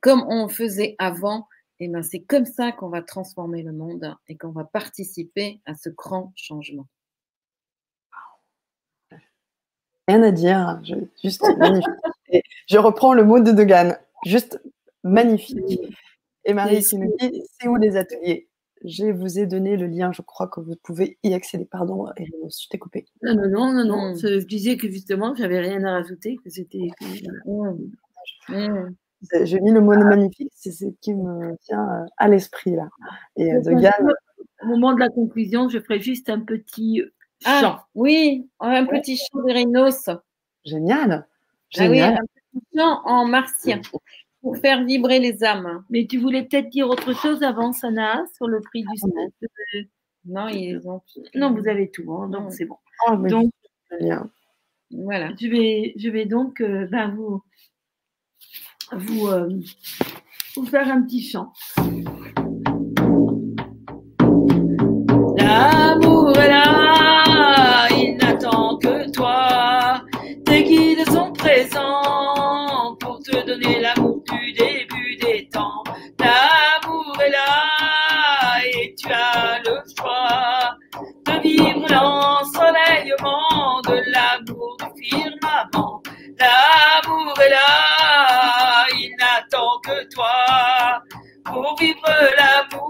[SPEAKER 2] comme on faisait avant, eh ben c'est comme ça qu'on va transformer le monde et qu'on va participer à ce grand changement.
[SPEAKER 1] Rien à dire, je, juste [LAUGHS] je reprends le mot de Degan, juste magnifique. Et Marie qui nous dit c'est où les ateliers? Je vous ai donné le lien, je crois que vous pouvez y accéder. Pardon, Erinos, je t'ai coupé.
[SPEAKER 3] Non, non, non, non, non. Hmm. Je disais que justement, j'avais rien à rajouter, que c'était.
[SPEAKER 1] J'ai mis le mot magnifique, c'est ce qui me tient euh, à l'esprit là. Et euh,
[SPEAKER 3] Au moment de la conclusion, je ferai juste un petit ah, chant.
[SPEAKER 2] oui, un petit chant de Rénos.
[SPEAKER 1] Génial.
[SPEAKER 2] Ah oui, un petit chant en martien pour faire vibrer les âmes.
[SPEAKER 3] Mais tu voulais peut-être dire autre chose avant, Sana, sur le prix du
[SPEAKER 2] ah, Non, ils ont...
[SPEAKER 3] non, vous avez tout, hein, donc c'est bon. Oh, donc, voilà. Je vais, je vais donc euh, ben, vous vous, euh, vous faire un petit chant. L'amour est là, il n'attend que toi. Tes guides sont présents pour te donner l'amour du début des temps. L'amour est là et tu as le choix de vivre l'ensoleillement de l'amour du firmament. L'amour est là, toi pour vivre l'amour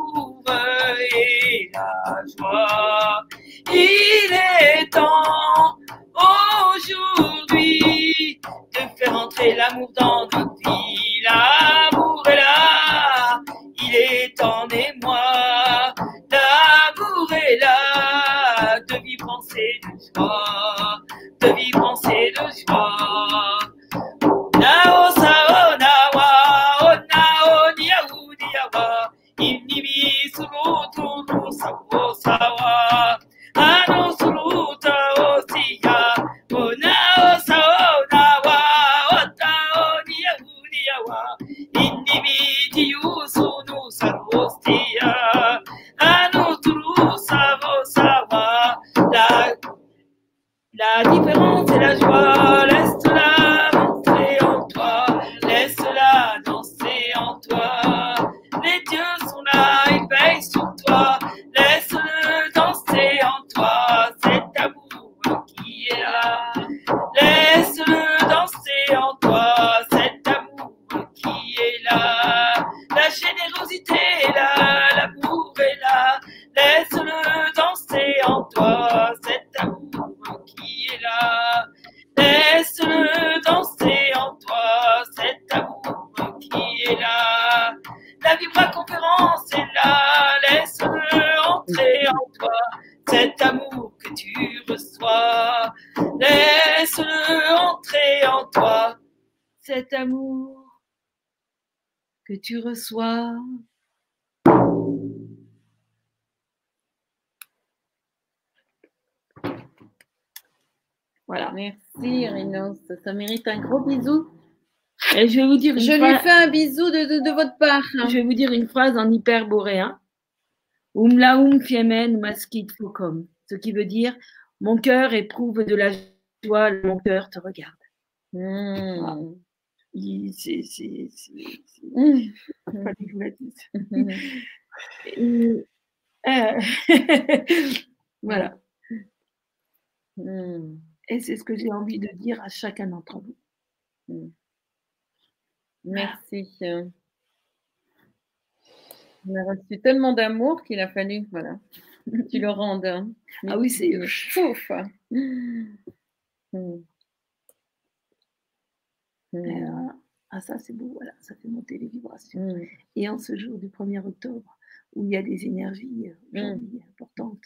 [SPEAKER 4] reçois. Voilà.
[SPEAKER 2] Merci, Rinos. Ça mérite un gros bisou.
[SPEAKER 3] Et je vais vous dire une
[SPEAKER 2] Je lui
[SPEAKER 3] phrase-
[SPEAKER 2] fais un bisou de, de, de votre part.
[SPEAKER 3] Je vais vous dire une phrase en hyperboréen. Umlaum fiemen maskit focum. Ce qui veut dire Mon cœur éprouve de la joie, mon cœur te regarde.
[SPEAKER 2] Mmh.
[SPEAKER 3] Il- c'est- c'est- c'est- c'est-
[SPEAKER 2] Mmh.
[SPEAKER 3] fallait que je vous la dise. [LAUGHS]
[SPEAKER 2] Mmh.
[SPEAKER 3] Et, euh, [LAUGHS] voilà.
[SPEAKER 2] Mmh.
[SPEAKER 3] Et c'est ce que j'ai envie de dire à chacun d'entre vous.
[SPEAKER 2] Merci. On a reçu tellement d'amour qu'il a fallu, voilà, [LAUGHS] que tu le rendes. hein.
[SPEAKER 3] Ah oui, c'est-
[SPEAKER 2] Fouf. Mmh. Mmh.
[SPEAKER 3] Et, euh, ah ça c'est beau, voilà, ça fait monter les vibrations.
[SPEAKER 2] Mmh.
[SPEAKER 3] Et en ce jour du 1er octobre, où il y a des énergies euh, aujourd'hui importantes,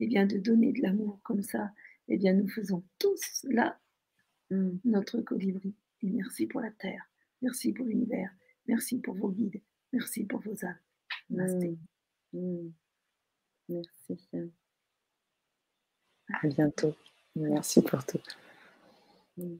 [SPEAKER 3] et bien de donner de l'amour comme ça, eh bien nous faisons tous là
[SPEAKER 2] Mmh.
[SPEAKER 3] notre colibri. Et merci pour la Terre, merci pour l'univers, merci pour vos guides, merci pour vos âmes. Namasté.
[SPEAKER 2] Mmh. Mmh. Merci.
[SPEAKER 1] À bientôt. Merci pour tout.
[SPEAKER 2] Mmh.